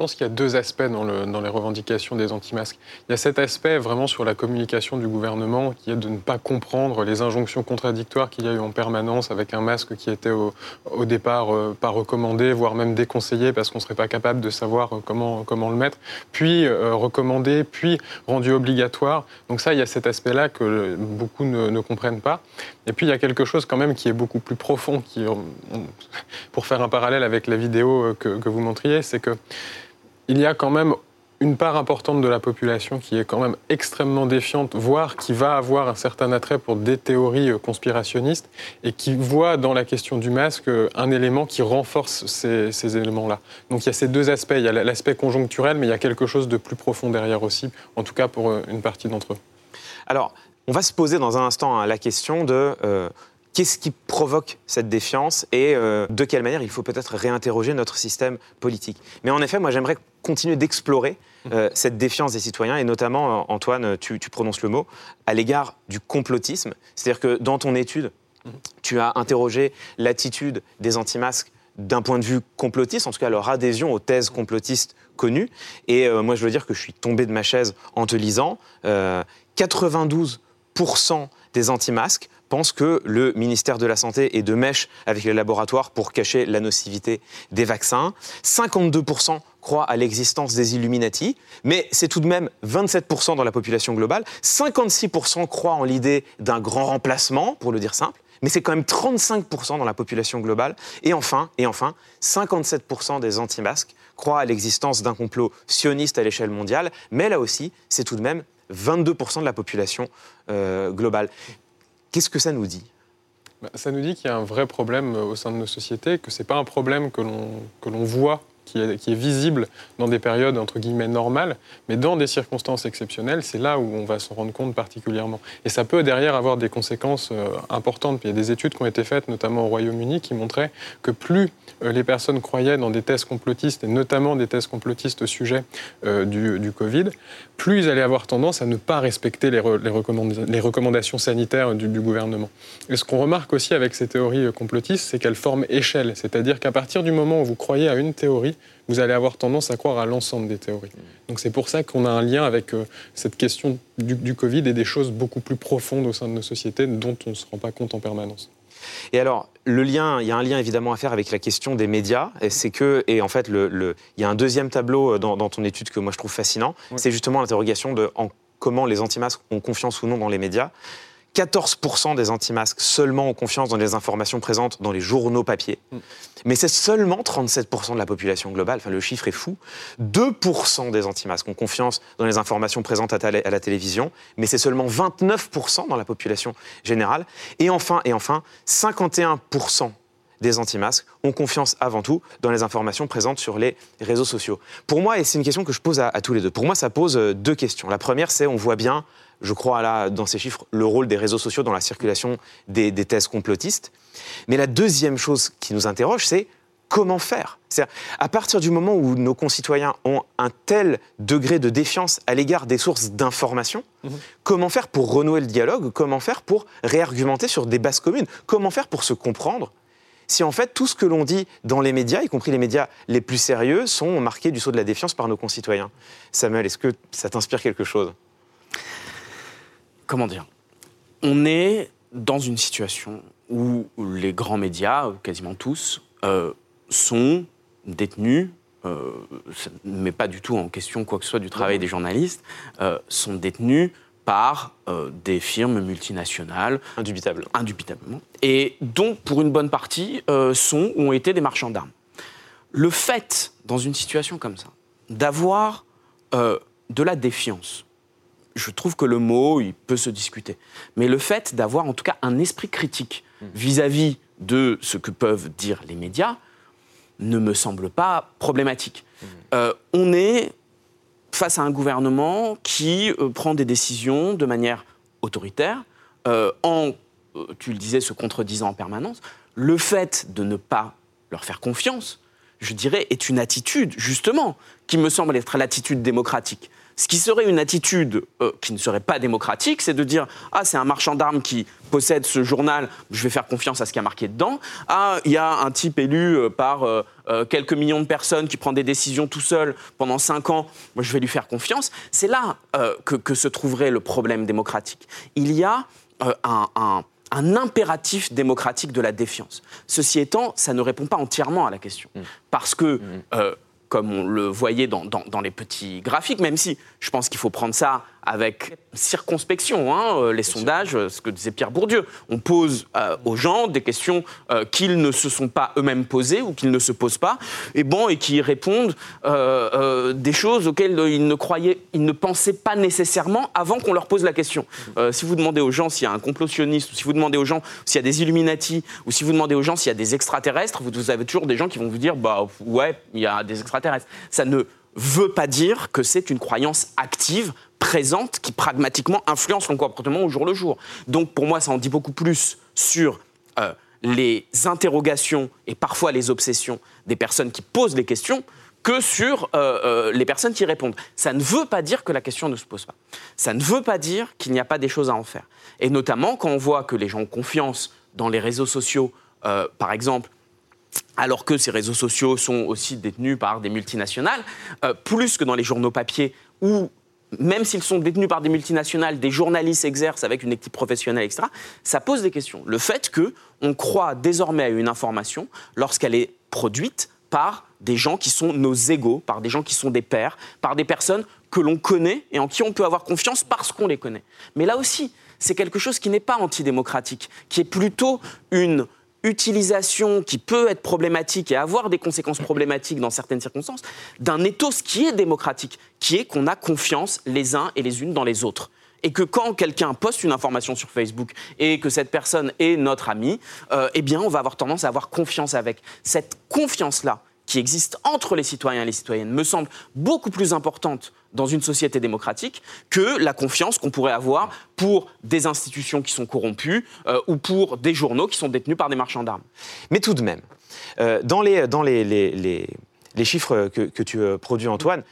Speaker 6: Pense qu'il y a deux aspects dans, les revendications des anti-masques. Il y a cet aspect vraiment sur la communication du gouvernement qui est de ne pas comprendre les injonctions contradictoires qu'il y a eu en permanence avec un masque qui était au, départ euh, pas recommandé, voire même déconseillé parce qu'on ne serait pas capable de savoir euh, comment, le mettre, puis euh, recommandé, puis rendu obligatoire. Donc ça, il y a cet aspect-là que beaucoup ne, comprennent pas. Et puis il y a quelque chose quand même qui est beaucoup plus profond, pour faire un parallèle avec la vidéo que vous montriez, c'est que il y a quand même une part importante de la population qui est quand même extrêmement défiante, voire qui va avoir un certain attrait pour des théories euh, conspirationnistes et qui voit dans la question du masque euh, un élément qui renforce ces, éléments-là. Donc il y a ces deux aspects. Il y a l'aspect conjoncturel, mais il y a quelque chose de plus profond derrière aussi, en tout cas pour euh, une partie d'entre eux.
Speaker 3: Alors, on va se poser dans un instant hein, la question de Qu'est-ce qui provoque cette défiance et euh, de quelle manière il faut peut-être réinterroger notre système politique? Mais en effet, moi j'aimerais continuer d'explorer euh, cette défiance des citoyens et notamment, euh, Antoine, tu, prononces le mot, à l'égard du complotisme. C'est-à-dire que dans ton étude, tu as interrogé l'attitude des anti-masques d'un point de vue complotiste, en tout cas leur adhésion aux thèses complotistes connues. Et moi je veux dire que je suis tombé de ma chaise en te lisant. 92% des anti-masques pense que le ministère de la Santé est de mèche avec les laboratoires pour cacher la nocivité des vaccins. 52% croient à l'existence des Illuminati, mais c'est tout de même 27% dans la population globale. 56% croient en l'idée d'un grand remplacement, pour le dire simple. Mais c'est quand même 35% dans la population globale. Et enfin, et enfin 57% des anti-masques croient à l'existence d'un complot sioniste à l'échelle mondiale. Mais là aussi, c'est tout de même 22% de la population euh, globale. Qu'est-ce que ça nous dit?
Speaker 6: Bah, Ça nous dit qu'il y a un vrai problème euh, au sein de nos sociétés, que ce n'est pas un problème que l'on voit qui est, visible dans des périodes entre guillemets normales, mais dans des circonstances exceptionnelles, c'est là où on va s'en rendre compte particulièrement. Et ça peut derrière avoir des conséquences euh, importantes. il y a des études qui ont été faites, notamment au Royaume-Uni, qui montraient que plus euh, les personnes croyaient dans des thèses complotistes, et notamment des thèses complotistes au sujet euh, du, Covid, plus ils allaient avoir tendance à ne pas respecter les, recommandations sanitaires du, gouvernement. Et ce qu'on remarque aussi avec ces théories complotistes, c'est qu'elles forment échelle. C'est-à-dire qu'à partir du moment où vous croyez à une théorie, vous allez avoir tendance à croire à l'ensemble des théories. Donc c'est pour ça qu'on a un lien avec euh, cette question du, Covid et des choses beaucoup plus profondes au sein de nos sociétés dont on ne se rend pas compte en permanence.
Speaker 3: Et alors, le lien, il y a un lien évidemment à faire avec la question des médias. Et c'est que, et en fait, le, il y a un deuxième tableau euh, dans, ton étude que moi je trouve fascinant. C'est justement l'interrogation de en, comment les anti-masques ont confiance ou non dans les médias. 14% des anti-masques seulement ont confiance dans les informations présentes dans les journaux papier. Mm. Mais c'est seulement 37% de la population globale, enfin le chiffre est fou. 2% des anti-masques ont confiance dans les informations présentes à, la télévision, mais c'est seulement 29% dans la population générale. Et enfin, et enfin 51% des anti-masques ont confiance avant tout dans les informations présentes sur les réseaux sociaux. Pour moi, et c'est une question que je pose à, à tous les deux, pour moi ça pose euh, deux questions. La première, c'est on voit bien je crois, là, dans ces chiffres, le rôle des réseaux sociaux dans la circulation des, thèses complotistes. Mais la deuxième chose qui nous interroge, c'est comment faire? C'est-à-dire, à partir du moment où nos concitoyens ont un tel degré de défiance à l'égard des sources d'information, mhm. comment faire pour renouer le dialogue? Comment faire pour réargumenter sur des bases communes? Comment faire pour se comprendre? Si en fait tout ce que l'on dit dans les médias, y compris les médias les plus sérieux, sont marqués du saut de la défiance par nos concitoyens. Samuel, est-ce que ça t'inspire quelque chose?
Speaker 7: Comment dire? On est dans une situation où les grands médias, quasiment tous, euh, sont détenus, euh, mais pas du tout en question quoi que ce soit du travail des journalistes, euh, sont détenus par des firmes multinationales.
Speaker 3: Indubitable.
Speaker 7: Indubitablement. Et dont, pour une bonne partie, sont ou ont été des marchands d'armes. le fait, dans une situation comme ça, d'avoir de la défiance, je trouve que le mot, il peut se discuter, mais le fait d'avoir en tout cas un esprit critique vis-à-vis de ce que peuvent dire les médias ne me semble pas problématique. Euh, on est face à un gouvernement qui euh, prend des décisions de manière autoritaire, en, tu le disais, se contredisant en permanence. Le fait de ne pas leur faire confiance, je dirais, est une attitude, justement, qui me semble être l'attitude démocratique. Ce qui serait une attitude euh, qui ne serait pas démocratique, c'est de dire Ah, c'est un marchand d'armes qui possède ce journal, je vais faire confiance à ce qui a marqué dedans. Ah, il y a un type élu euh, par euh, quelques millions de personnes qui prend des décisions tout seul pendant cinq ans, moi je vais lui faire confiance. C'est là que, se trouverait le problème démocratique. Il y a un un impératif démocratique de la défiance. Ceci étant, ça ne répond pas entièrement à la question. Mm. Parce que, mm. euh, comme on le voyait dans, les petits graphiques, même si je pense qu'il faut prendre ça avec circonspection, hein, euh, les sondages, euh, ce que disait Pierre Bourdieu. On pose euh, aux gens des questions qu'ils ne se sont pas eux-mêmes posées ou qu'ils ne se posent pas, et bon, et qui répondent des choses auxquelles ils ne croyaient, ils ne pensaient pas nécessairement avant qu'on leur pose la question. si vous demandez aux gens s'il y a un complottionniste, ou si vous demandez aux gens s'il y a des Illuminati, ou si vous demandez aux gens s'il y a des extraterrestres, vous, vous avez toujours des gens qui vont vous dire, bah ouais, il y a des extraterrestres. Ça ne veut pas dire que c'est une croyance active présente qui pragmatiquement influence le comportement au jour le jour. Donc pour moi, ça en dit beaucoup plus sur euh, les interrogations et parfois les obsessions des personnes qui posent les questions que sur euh, euh, les personnes qui répondent. Ça ne veut pas dire que la question ne se pose pas. Ça ne veut pas dire qu'il n'y a pas des choses à en faire. Et notamment quand on voit que les gens ont confiance dans les réseaux sociaux, par exemple, alors que ces réseaux sociaux sont aussi détenus par des multinationales, plus que dans les journaux papier où même s'ils sont détenus par des multinationales, des journalistes exercent avec une équipe professionnelle, etc., ça pose des questions. Le fait qu'on croit désormais à une information lorsqu'elle est produite par des gens qui sont nos égaux, par des gens qui sont des pairs, par des personnes que l'on connaît et en qui on peut avoir confiance parce qu'on les connaît. Mais là aussi, c'est quelque chose qui n'est pas antidémocratique, qui est plutôt une utilisation qui peut être problématique et avoir des conséquences problématiques dans certaines circonstances, d'un ethos qui est démocratique, qui est qu'on a confiance les uns et les unes dans les autres et que quand quelqu'un poste une information sur Facebook et que cette personne est notre ami, euh, eh bien, on va avoir tendance à avoir confiance avec. Cette confiance-là, qui existe entre les citoyens et les citoyennes, me semble beaucoup plus importante dans une société démocratique que la confiance qu'on pourrait avoir pour des institutions qui sont corrompues euh, ou pour des journaux qui sont détenus par des marchands d'armes.
Speaker 3: Mais tout de même, euh, dans, les, dans les, les, les, chiffres que, que, tu euh, produis, Antoine,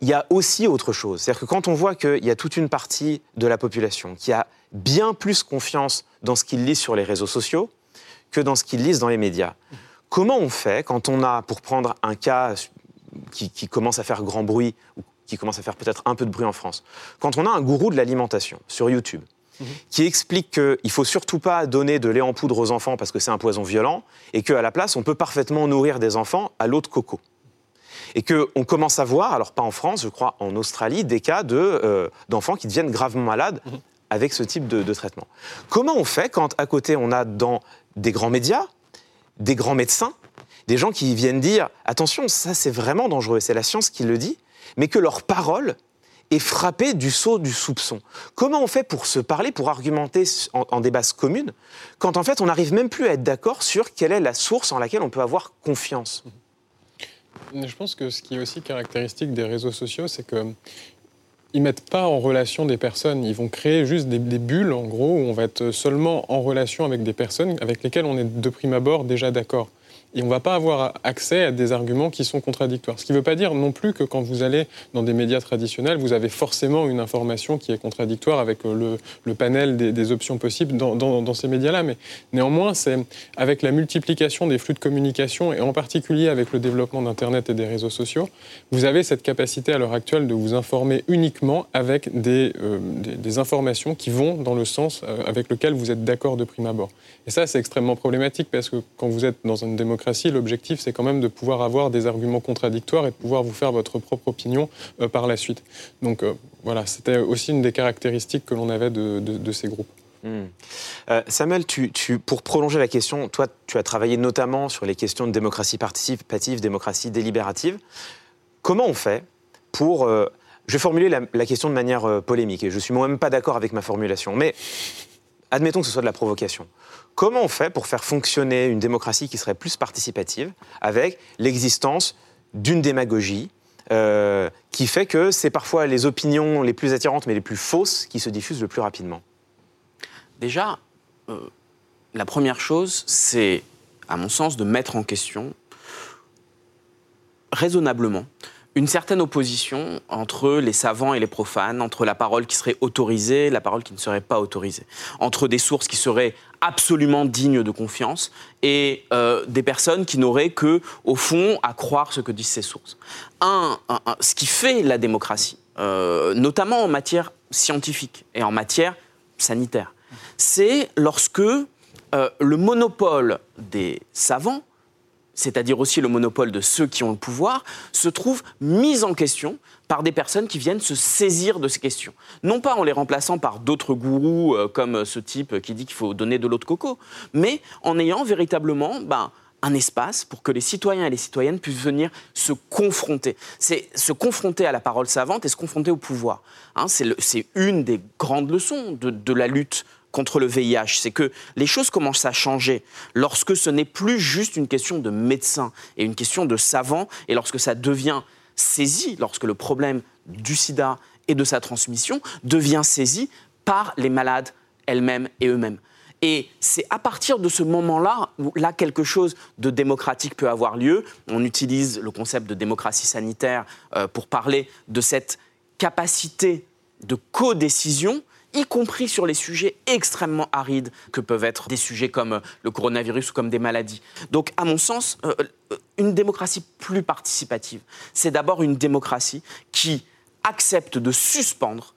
Speaker 3: il y a aussi autre chose. C'est-à-dire que quand on voit qu'il y a toute une partie de la population qui a bien plus confiance dans ce qu'ils lisent sur les réseaux sociaux que dans ce qu'ils lisent dans les médias, comment on fait quand on a, pour prendre un cas qui, qui commence à faire grand bruit, ou qui commence à faire peut-être un peu de bruit en France. Quand on a un gourou de l'alimentation sur YouTube, mhm. qui explique qu'il ne faut surtout pas donner de lait en poudre aux enfants parce que c'est un poison violent, et qu'à la place, on peut parfaitement nourrir des enfants à l'eau de coco. Et qu'on commence à voir, alors pas en France, je crois en Australie, des cas euh, d'enfants qui deviennent gravement malades mhm. avec ce type de, de, traitement. Comment on fait quand à côté on a dans des grands médias, des grands médecins, des gens qui viennent dire attention, ça c'est vraiment dangereux, c'est la science qui le dit, mais que leur parole est frappée du sceau du soupçon. Comment on fait pour se parler, pour argumenter en, des bases communes, quand en fait on n'arrive même plus à être d'accord sur quelle est la source en laquelle on peut avoir confiance?
Speaker 6: Je pense que ce qui est aussi caractéristique des réseaux sociaux, c'est que ils mettent pas en relation des personnes. Ils vont créer juste des, des, bulles, en gros, où on va être seulement en relation avec des personnes avec lesquelles on est de prime abord déjà d'accord et on ne va pas avoir accès à des arguments qui sont contradictoires. Ce qui ne veut pas dire non plus que quand vous allez dans des médias traditionnels, vous avez forcément une information qui est contradictoire avec euh, le, panel des, options possibles dans, ces médias-là. Mais néanmoins, c'est avec la multiplication des flux de communication, et en particulier avec le développement d'Internet et des réseaux sociaux, vous avez cette capacité à l'heure actuelle de vous informer uniquement avec des, euh, des, informations qui vont dans le sens euh, avec lequel vous êtes d'accord de prime abord. Et ça, c'est extrêmement problématique parce que quand vous êtes dans une démocratie, l'objectif, c'est quand même de pouvoir avoir des arguments contradictoires et de pouvoir vous faire votre propre opinion euh, par la suite. Donc euh, voilà, c'était aussi une des caractéristiques que l'on avait de, ces groupes.
Speaker 3: Hmm. Euh, Samuel, tu, pour prolonger la question, toi, tu as travaillé notamment sur les questions de démocratie participative, démocratie délibérative. Comment on fait pour... Je vais formuler la, question de manière polémique, et je suis moi-même pas d'accord avec ma formulation, mais admettons que ce soit de la provocation. Comment on fait pour faire fonctionner une démocratie qui serait plus participative avec l'existence d'une démagogie qui fait que c'est parfois les opinions les plus attirantes mais les plus fausses qui se diffusent le plus rapidement?
Speaker 7: Déjà, euh, la première chose, c'est, à mon sens, de mettre en question raisonnablement une certaine opposition entre les savants et les profanes, entre la parole qui serait autorisée et la parole qui ne serait pas autorisée, entre des sources qui seraient absolument dignes de confiance et euh, des personnes qui n'auraient que, au fond, à croire ce que disent ces sources. Un, ce qui fait la démocratie, euh, notamment en matière scientifique et en matière sanitaire, c'est lorsque euh, le monopole des savants, c'est-à-dire aussi le monopole de ceux qui ont le pouvoir, se trouve mis en question par des personnes qui viennent se saisir de ces questions. Non pas en les remplaçant par d'autres gourous euh, comme ce type qui dit qu'il faut donner de l'eau de coco, mais en ayant véritablement ben, un espace pour que les citoyens et les citoyennes puissent venir se confronter. C'est se confronter à la parole savante et se confronter au pouvoir. Hein, c'est une des grandes leçons de la lutte contre le VIH, c'est que les choses commencent à changer lorsque ce n'est plus juste une question de médecin et une question de savant, et lorsque ça devient saisi, lorsque le problème du sida et de sa transmission devient saisi par les malades elles-mêmes et eux-mêmes. Et c'est à partir de ce moment-là où là quelque chose de démocratique peut avoir lieu. On utilise le concept de démocratie sanitaire euh, pour parler de cette capacité de codécision y compris sur les sujets extrêmement arides que peuvent être des sujets comme euh, le coronavirus ou comme des maladies. Donc, à mon sens, euh, euh, une démocratie plus participative, c'est d'abord une démocratie qui accepte de suspendre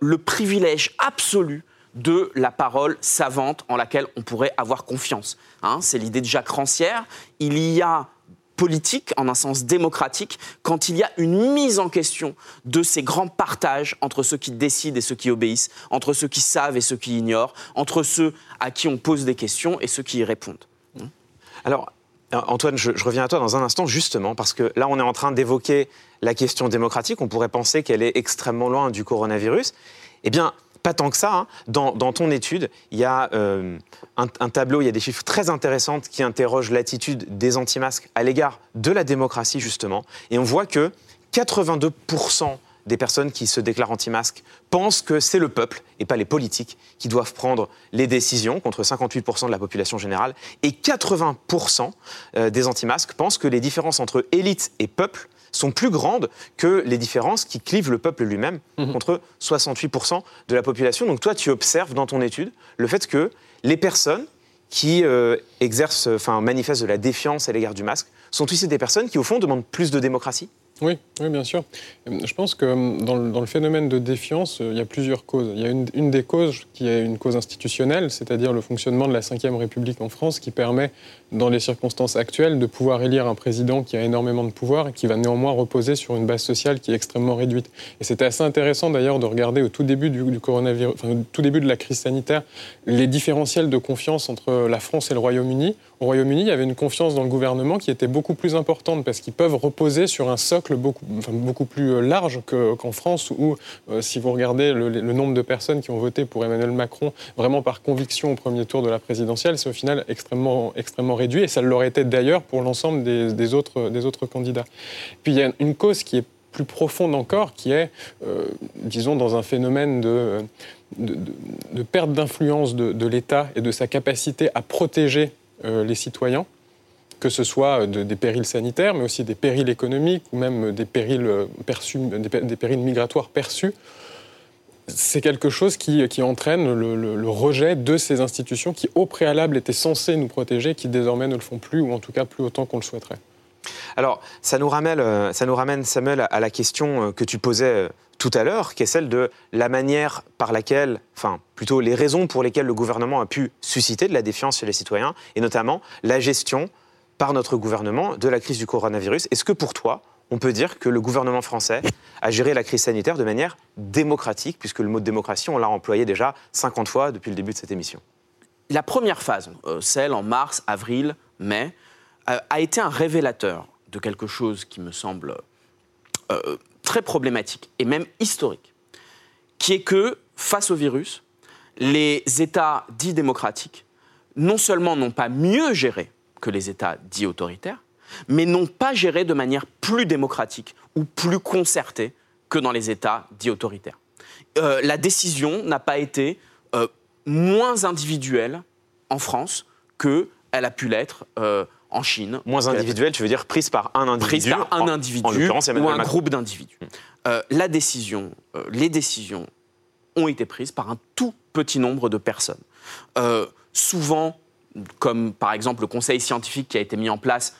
Speaker 7: le privilège absolu de la parole savante en laquelle on pourrait avoir confiance. Hein. c'est l'idée de Jacques Rancière. Il y a politique, en un sens démocratique, quand il y a une mise en question de ces grands partages entre ceux qui décident et ceux qui obéissent, entre ceux qui savent et ceux qui ignorent, entre ceux à qui on pose des questions et ceux qui y répondent.
Speaker 3: Hmm. Alors, Antoine, je, reviens à toi dans un instant, justement, parce que là, on est en train d'évoquer la question démocratique. On pourrait penser qu'elle est extrêmement loin du coronavirus. Eh bien, pas tant que ça. Hein. Dans, ton étude, il y a euh, un, tableau, il y a des chiffres très intéressants qui interrogent l'attitude des anti-masques à l'égard de la démocratie, justement. Et on voit que 82% des personnes qui se déclarent anti-masques pensent que c'est le peuple et pas les politiques qui doivent prendre les décisions, contre 58% de la population générale. Et 80% euh, des anti-masques pensent que les différences entre élite et peuple sont plus grandes que les différences qui clivent le peuple lui-même, mhm. contre 68% de la population. Donc toi, tu observes dans ton étude le fait que les personnes qui euh, exercent, enfin manifestent de la défiance à l'égard du masque sont aussi des personnes qui, au fond, demandent plus de démocratie
Speaker 6: oui, oui, bien sûr. Je pense que hum, dans le, phénomène de défiance, euh, il y a plusieurs causes. Il y a une, des causes qui est une cause institutionnelle, c'est-à-dire le fonctionnement de la Ve République en France, qui permet, dans les circonstances actuelles, de pouvoir élire un président qui a énormément de pouvoir et qui va néanmoins reposer sur une base sociale qui est extrêmement réduite. Et c'était assez intéressant d'ailleurs de regarder au tout début du, coronavirus, au tout début de la crise sanitaire, les différentiels de confiance entre la France et le Royaume-Uni. Au Royaume-Uni, il y avait une confiance dans le gouvernement qui était beaucoup plus importante parce qu'ils peuvent reposer sur un socle beaucoup, beaucoup plus euh, large qu'en France où, euh, si vous regardez le, nombre de personnes qui ont voté pour Emmanuel Macron vraiment par conviction au premier tour de la présidentielle, c'est au final extrêmement, extrêmement réduit et ça l'aurait été d'ailleurs pour l'ensemble des, autres, des autres candidats. Puis il y a une cause qui est plus profonde encore, qui est, euh, disons, dans un phénomène de, de, perte d'influence de, l'État et de sa capacité à protéger les citoyens, que ce soit des périls sanitaires, mais aussi des périls économiques ou même des périls, euh, perçus, des, périls migratoires perçus. C'est quelque chose qui, entraîne le, rejet de ces institutions qui, au préalable, étaient censées nous protéger, qui désormais ne le font plus, ou en tout cas plus autant qu'on le souhaiterait.
Speaker 3: Alors, ça nous ramène, euh, ça nous ramène Samuel, à la question que tu posais tout à l'heure, qui est celle de la manière par laquelle, enfin plutôt les raisons pour lesquelles le gouvernement a pu susciter de la défiance chez les citoyens, et notamment la gestion par notre gouvernement de la crise du coronavirus. Est-ce que pour toi, on peut dire que le gouvernement français a géré la crise sanitaire de manière démocratique, puisque le mot de démocratie, on l'a employé déjà 50 fois depuis le début de cette émission?
Speaker 7: La première phase, euh, celle en mars, avril, mai, euh, a été un révélateur de quelque chose qui me semble euh, très problématique et même historique, qui est que face au virus, les États dits démocratiques non seulement n'ont pas mieux géré que les États dits autoritaires, mais n'ont pas géré de manière plus démocratique ou plus concertée que dans les États dits autoritaires. Euh, la décision n'a pas été euh, moins individuelle en France qu'elle a pu l'être euh, en Chine.
Speaker 3: Moins individuelle, tu veux dire prise par un individu
Speaker 7: Prise par un individu ou un groupe d'individus.
Speaker 3: Hmm.
Speaker 7: la décision, les décisions ont été prises par un tout petit nombre de personnes. souvent, comme par exemple le conseil scientifique qui a été mis en place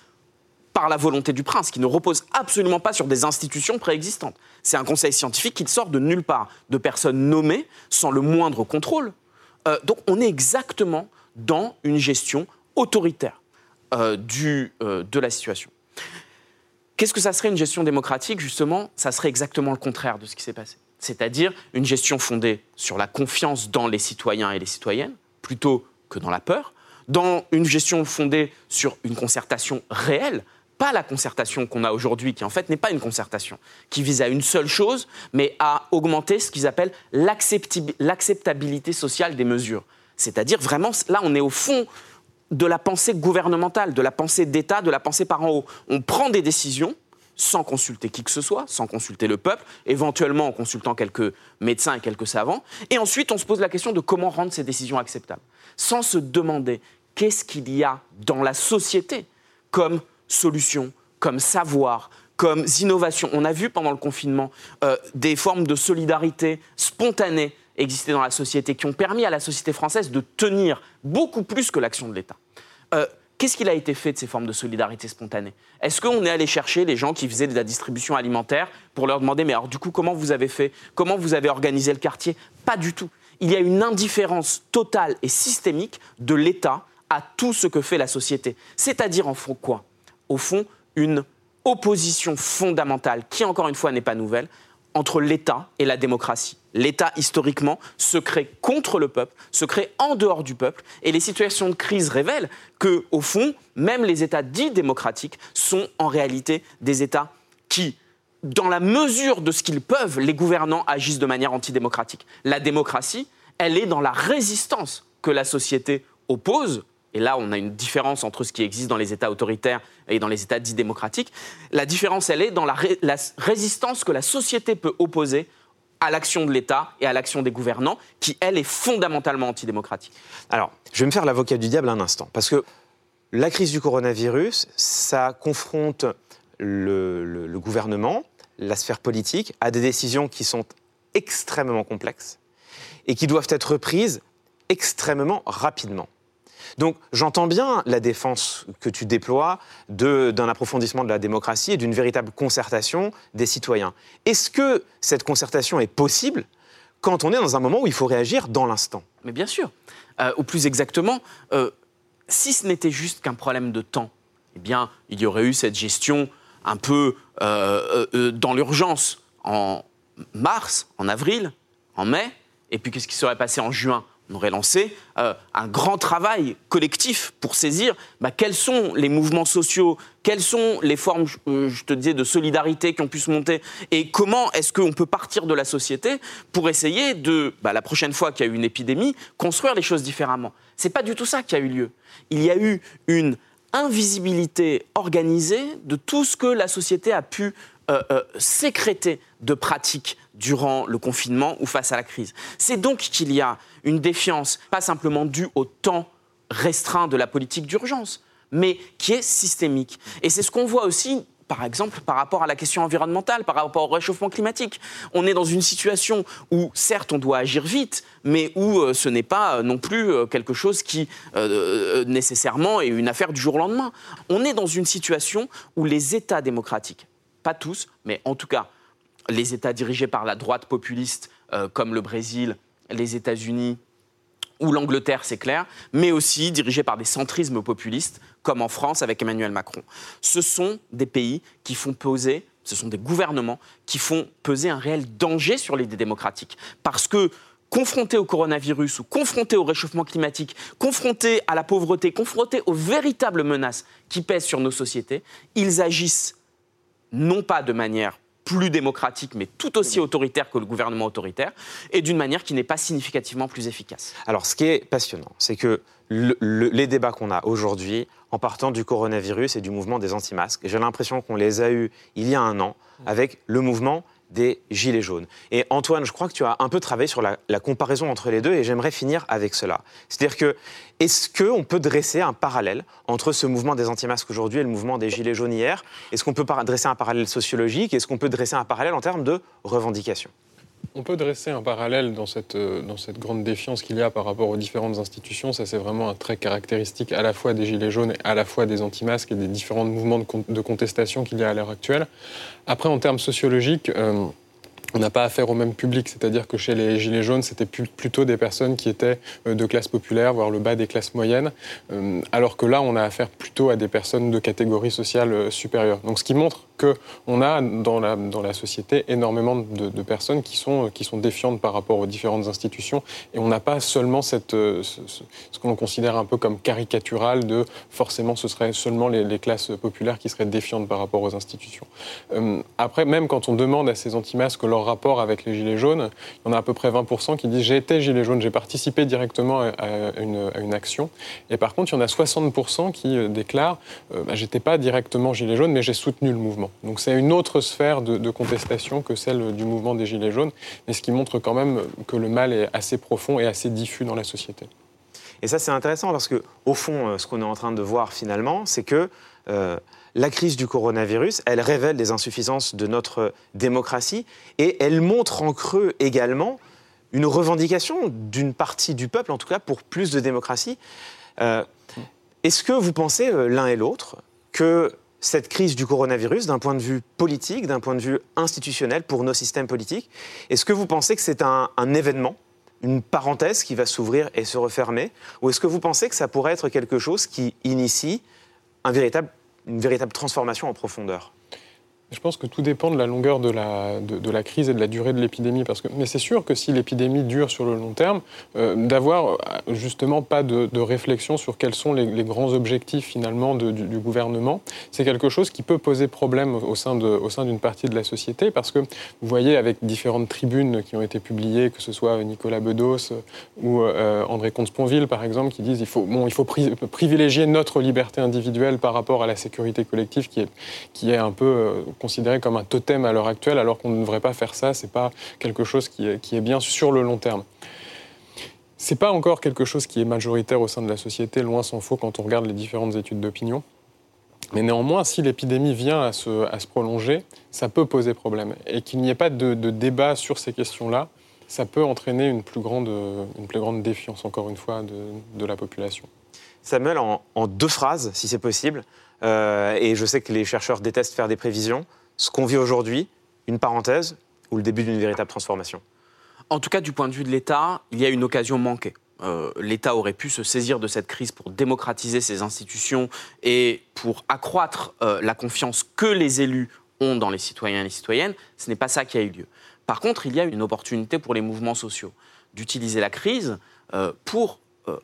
Speaker 7: par la volonté du prince, qui ne repose absolument pas sur des institutions préexistantes. C'est un conseil scientifique qui sort de nulle part, de personnes nommées sans le moindre contrôle. Euh, donc on est exactement dans une gestion autoritaire euh, du, euh, de la situation. Qu'est-ce que ça serait une gestion démocratique Justement, ça serait exactement le contraire de ce qui s'est passé. C'est-à-dire une gestion fondée sur la confiance dans les citoyens et les citoyennes, plutôt que dans la peur, dans une gestion fondée sur une concertation réelle, pas la concertation qu'on a aujourd'hui, qui en fait n'est pas une concertation, qui vise à une seule chose, mais à augmenter ce qu'ils appellent l'acceptabilité sociale des mesures. C'est-à-dire vraiment, là, on est au fond de la pensée gouvernementale, de la pensée d'État, de la pensée par en haut. On prend des décisions sans consulter qui que ce soit, sans consulter le peuple, éventuellement en consultant quelques médecins et quelques savants, et ensuite on se pose la question de comment rendre ces décisions acceptables, sans se demander qu'est-ce qu'il y a dans la société comme solutions, comme savoir, comme innovations. On a vu pendant le confinement euh, des formes de solidarité spontanée exister dans la société qui ont permis à la société française de tenir beaucoup plus que l'action de l'État. Euh, qu'est-ce qu'il a été fait de ces formes de solidarité spontanée? Est-ce qu'on est allé chercher les gens qui faisaient de la distribution alimentaire pour leur demander, mais alors du coup, comment vous avez fait? Comment vous avez organisé le quartier? Pas du tout. Il y a une indifférence totale et systémique de l'État à tout ce que fait la société. C'est-à-dire, en fond, quoi? Au fond, une opposition fondamentale, qui encore une fois n'est pas nouvelle, entre l'État et la démocratie. L'État, historiquement, se crée contre le peuple, se crée en dehors du peuple, et les situations de crise révèlent que, au fond, même les États dits démocratiques sont en réalité des États qui, dans la mesure de ce qu'ils peuvent, les gouvernants agissent de manière antidémocratique. La démocratie, elle est dans la résistance que la société oppose et là on a une différence entre ce qui existe dans les États autoritaires et dans les États dits démocratiques, la différence elle est dans la, résistance que la société peut opposer à l'action de l'État et à l'action des gouvernants, qui, elle, est fondamentalement antidémocratique.
Speaker 3: Alors, je vais me faire l'avocat du diable un instant, parce que la crise du coronavirus, ça confronte le, le gouvernement, la sphère politique, à des décisions qui sont extrêmement complexes et qui doivent être prises extrêmement rapidement. Donc j'entends bien la défense que tu déploies d'un approfondissement de la démocratie et d'une véritable concertation des citoyens. Est-ce que cette concertation est possible quand on est dans un moment où il faut réagir dans l'instant?
Speaker 7: Mais bien sûr. Euh, ou plus exactement, euh, si ce n'était juste qu'un problème de temps, eh bien, il y aurait eu cette gestion un peu euh, dans l'urgence en mars, en avril, en mai, et puis qu'est-ce qui serait passé en juin? On aurait lancé euh, un grand travail collectif pour saisir bah, quels sont les mouvements sociaux, quelles sont les formes, euh, je te disais, de solidarité qui ont pu se monter, et comment est-ce qu'on peut partir de la société pour essayer de, bah, la prochaine fois qu'il y a eu une épidémie, construire les choses différemment. C'est pas du tout ça qui a eu lieu. Il y a eu une invisibilité organisée de tout ce que la société a pu euh, euh, de pratiques durant le confinement ou face à la crise. C'est donc qu'il y a une défiance, pas simplement due au temps restreint de la politique d'urgence, mais qui est systémique. Et c'est ce qu'on voit aussi par exemple, par rapport à la question environnementale, par rapport au réchauffement climatique. On est dans une situation où, certes, on doit agir vite, mais où euh, ce n'est pas non plus quelque chose qui, nécessairement, est une affaire du jour au lendemain. On est dans une situation où les États démocratiques, pas tous, mais en tout cas, les États dirigés par la droite populiste, euh, comme le Brésil, les États-Unis ou l'Angleterre, c'est clair, mais aussi dirigés par des centrismes populistes, comme en France avec Emmanuel Macron. Ce sont des pays qui font poser ce sont des gouvernements qui font peser un réel danger sur l'idée démocratique. Parce que confrontés au coronavirus ou confrontés au réchauffement climatique, confrontés à la pauvreté, confrontés aux véritables menaces qui pèsent sur nos sociétés, ils agissent non pas de manière plus démocratique, mais tout aussi autoritaire que le gouvernement autoritaire, et d'une manière qui n'est pas significativement plus efficace.
Speaker 3: Alors, ce qui est passionnant, c'est que les débats qu'on a aujourd'hui, en partant du coronavirus et du mouvement des anti-masques, j'ai l'impression qu'on les a eus il y a un an avec le mouvement des Gilets jaunes. Et Antoine, je crois que tu as un peu travaillé sur la, comparaison entre les deux et j'aimerais finir avec cela. C'est-à-dire que, est-ce qu'on peut dresser un parallèle entre ce mouvement des anti-masques aujourd'hui et le mouvement des Gilets jaunes hier? Est-ce qu'on peut dresser un parallèle sociologique? Est-ce qu'on peut dresser un parallèle en termes de revendication?
Speaker 6: On peut dresser un parallèle dans cette, euh, dans cette grande défiance qu'il y a par rapport aux différentes institutions. Ça, c'est vraiment un trait caractéristique à la fois des Gilets jaunes et à la fois des anti-masques et des différents mouvements de, contestation qu'il y a à l'heure actuelle. Après, en termes sociologiques, euh, on n'a pas affaire au même public, c'est-à-dire que chez les Gilets jaunes, c'était plutôt des personnes qui étaient euh, de classe populaire, voire le bas des classes moyennes, alors que là, on a affaire plutôt à des personnes de catégorie sociale supérieure. Donc ce qui montre qu'on a dans la, dans la société énormément de, personnes qui sont, qui sont défiantes par rapport aux différentes institutions. Et on n'a pas seulement cette, euh, ce, ce, qu'on considère un peu comme caricatural de forcément ce serait seulement les, classes populaires qui seraient défiantes par rapport aux institutions. Euh, après, même quand on demande à ces anti-masques rapport avec les Gilets jaunes, il y en a à peu près 20% qui disent j'ai été Gilet jaune, j'ai participé directement à, une, action. Et par contre, il y en a 60% qui euh, déclarent bah, j'étais pas directement Gilet jaune, mais j'ai soutenu le mouvement. Donc c'est une autre sphère de, contestation que celle du mouvement des Gilets jaunes, mais ce qui montre quand même que le mal est assez profond et assez diffus dans la société.
Speaker 3: Et ça c'est intéressant parce que au fond, euh, ce qu'on est en train de voir finalement, c'est que euh, la crise du coronavirus, elle révèle des insuffisances de notre démocratie et elle montre en creux également une revendication d'une partie du peuple, en tout cas pour plus de démocratie. Euh, est-ce que vous pensez l'un et l'autre que cette crise du coronavirus d'un point de vue politique, d'un point de vue institutionnel pour nos systèmes politiques. Est-ce que vous pensez que c'est un, événement, une parenthèse qui va s'ouvrir et se refermer Ou est-ce que vous pensez que ça pourrait être quelque chose qui initie un véritable, une véritable transformation en profondeur
Speaker 6: je pense que tout dépend de la longueur de la, de, la crise et de la durée de l'épidémie. Parce que, mais c'est sûr que si l'épidémie dure sur le long terme, euh, d'avoir euh, justement pas de, réflexion sur quels sont les, grands objectifs finalement du, gouvernement, c'est quelque chose qui peut poser problème au sein, de, au sein d'une partie de la société. Parce que vous voyez avec différentes tribunes qui ont été publiées, que ce soit Nicolas Bedos ou euh, André Comte-Sponville par exemple, qui disent il faut, bon, il faut privilégier notre liberté individuelle par rapport à la sécurité collective qui est, qui est un peu considéré comme un totem à l'heure actuelle, alors qu'on ne devrait pas faire ça. C'est pas quelque chose qui est, bien sur le long terme. C'est pas encore quelque chose qui est majoritaire au sein de la société, loin s'en faut quand on regarde les différentes études d'opinion. Mais néanmoins, si l'épidémie vient à se, prolonger, ça peut poser problème. Et qu'il n'y ait pas de, débat sur ces questions-là, ça peut entraîner une plus grande, défiance, encore une fois, de, la population.
Speaker 3: Samuel, en deux phrases, si c'est possible, euh, et je sais que les chercheurs détestent faire des prévisions. Ce qu'on vit aujourd'hui, une parenthèse ou le début d'une véritable transformation
Speaker 7: En tout cas, du point de vue de l'État, il y a une occasion manquée. Euh, L'État aurait pu se saisir de cette crise pour démocratiser ses institutions et pour accroître euh, la confiance que les élus ont dans les citoyens et les citoyennes. Ce n'est pas ça qui a eu lieu. Par contre, il y a une opportunité pour les mouvements sociaux d'utiliser la crise pour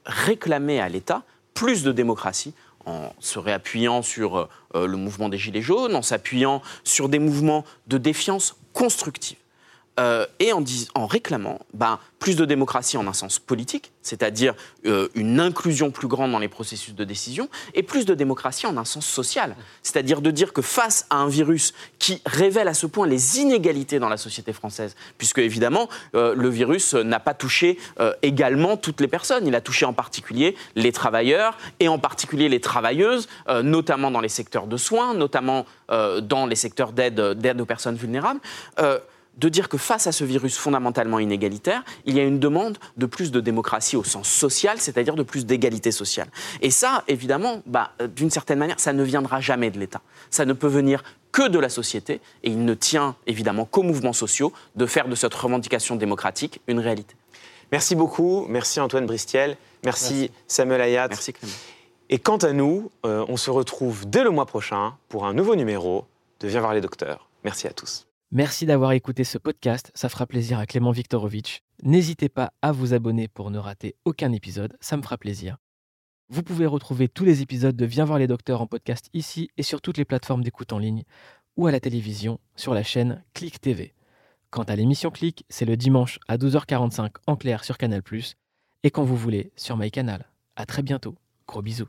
Speaker 7: réclamer à l'État plus de démocratie en se réappuyant sur euh, le mouvement des Gilets jaunes, en s'appuyant sur des mouvements de défiance constructive. Euh, et en, réclamant ben, plus de démocratie en un sens politique, c'est-à-dire euh, une inclusion plus grande dans les processus de décision, et plus de démocratie en un sens social, c'est-à-dire de dire que face à un virus qui révèle à ce point les inégalités dans la société française, puisque évidemment euh, le virus n'a pas touché également toutes les personnes, il a touché en particulier les travailleurs et en particulier les travailleuses, notamment dans les secteurs de soins, notamment dans les secteurs d'aide aux personnes vulnérables de dire que face à ce virus fondamentalement inégalitaire, il y a une demande de plus de démocratie au sens social, c'est-à-dire de plus d'égalité sociale. Et ça, évidemment, bah, euh, d'une certaine manière, ça ne viendra jamais de l'État. Ça ne peut venir que de la société, et il ne tient évidemment qu'aux mouvements sociaux de faire de cette revendication démocratique une réalité.
Speaker 3: Merci beaucoup, merci Antoine Bristiel, merci, Samuel Ayat.
Speaker 7: Merci Clément.
Speaker 3: Et quant à nous, euh, on se retrouve dès le mois prochain pour un nouveau numéro de Viens voir les docteurs. Merci à tous.
Speaker 2: Merci d'avoir écouté ce podcast, ça fera plaisir à Clément Viktorovitch. N'hésitez pas à vous abonner pour ne rater aucun épisode, ça me fera plaisir. Vous pouvez retrouver tous les épisodes de Viens voir les docteurs en podcast ici et sur toutes les plateformes d'écoute en ligne ou à la télévision sur la chaîne Click TV. Quant à l'émission Click, c'est le dimanche à 12h45 en clair sur Canal+, et quand vous voulez sur MyCanal. À très bientôt. Gros bisous.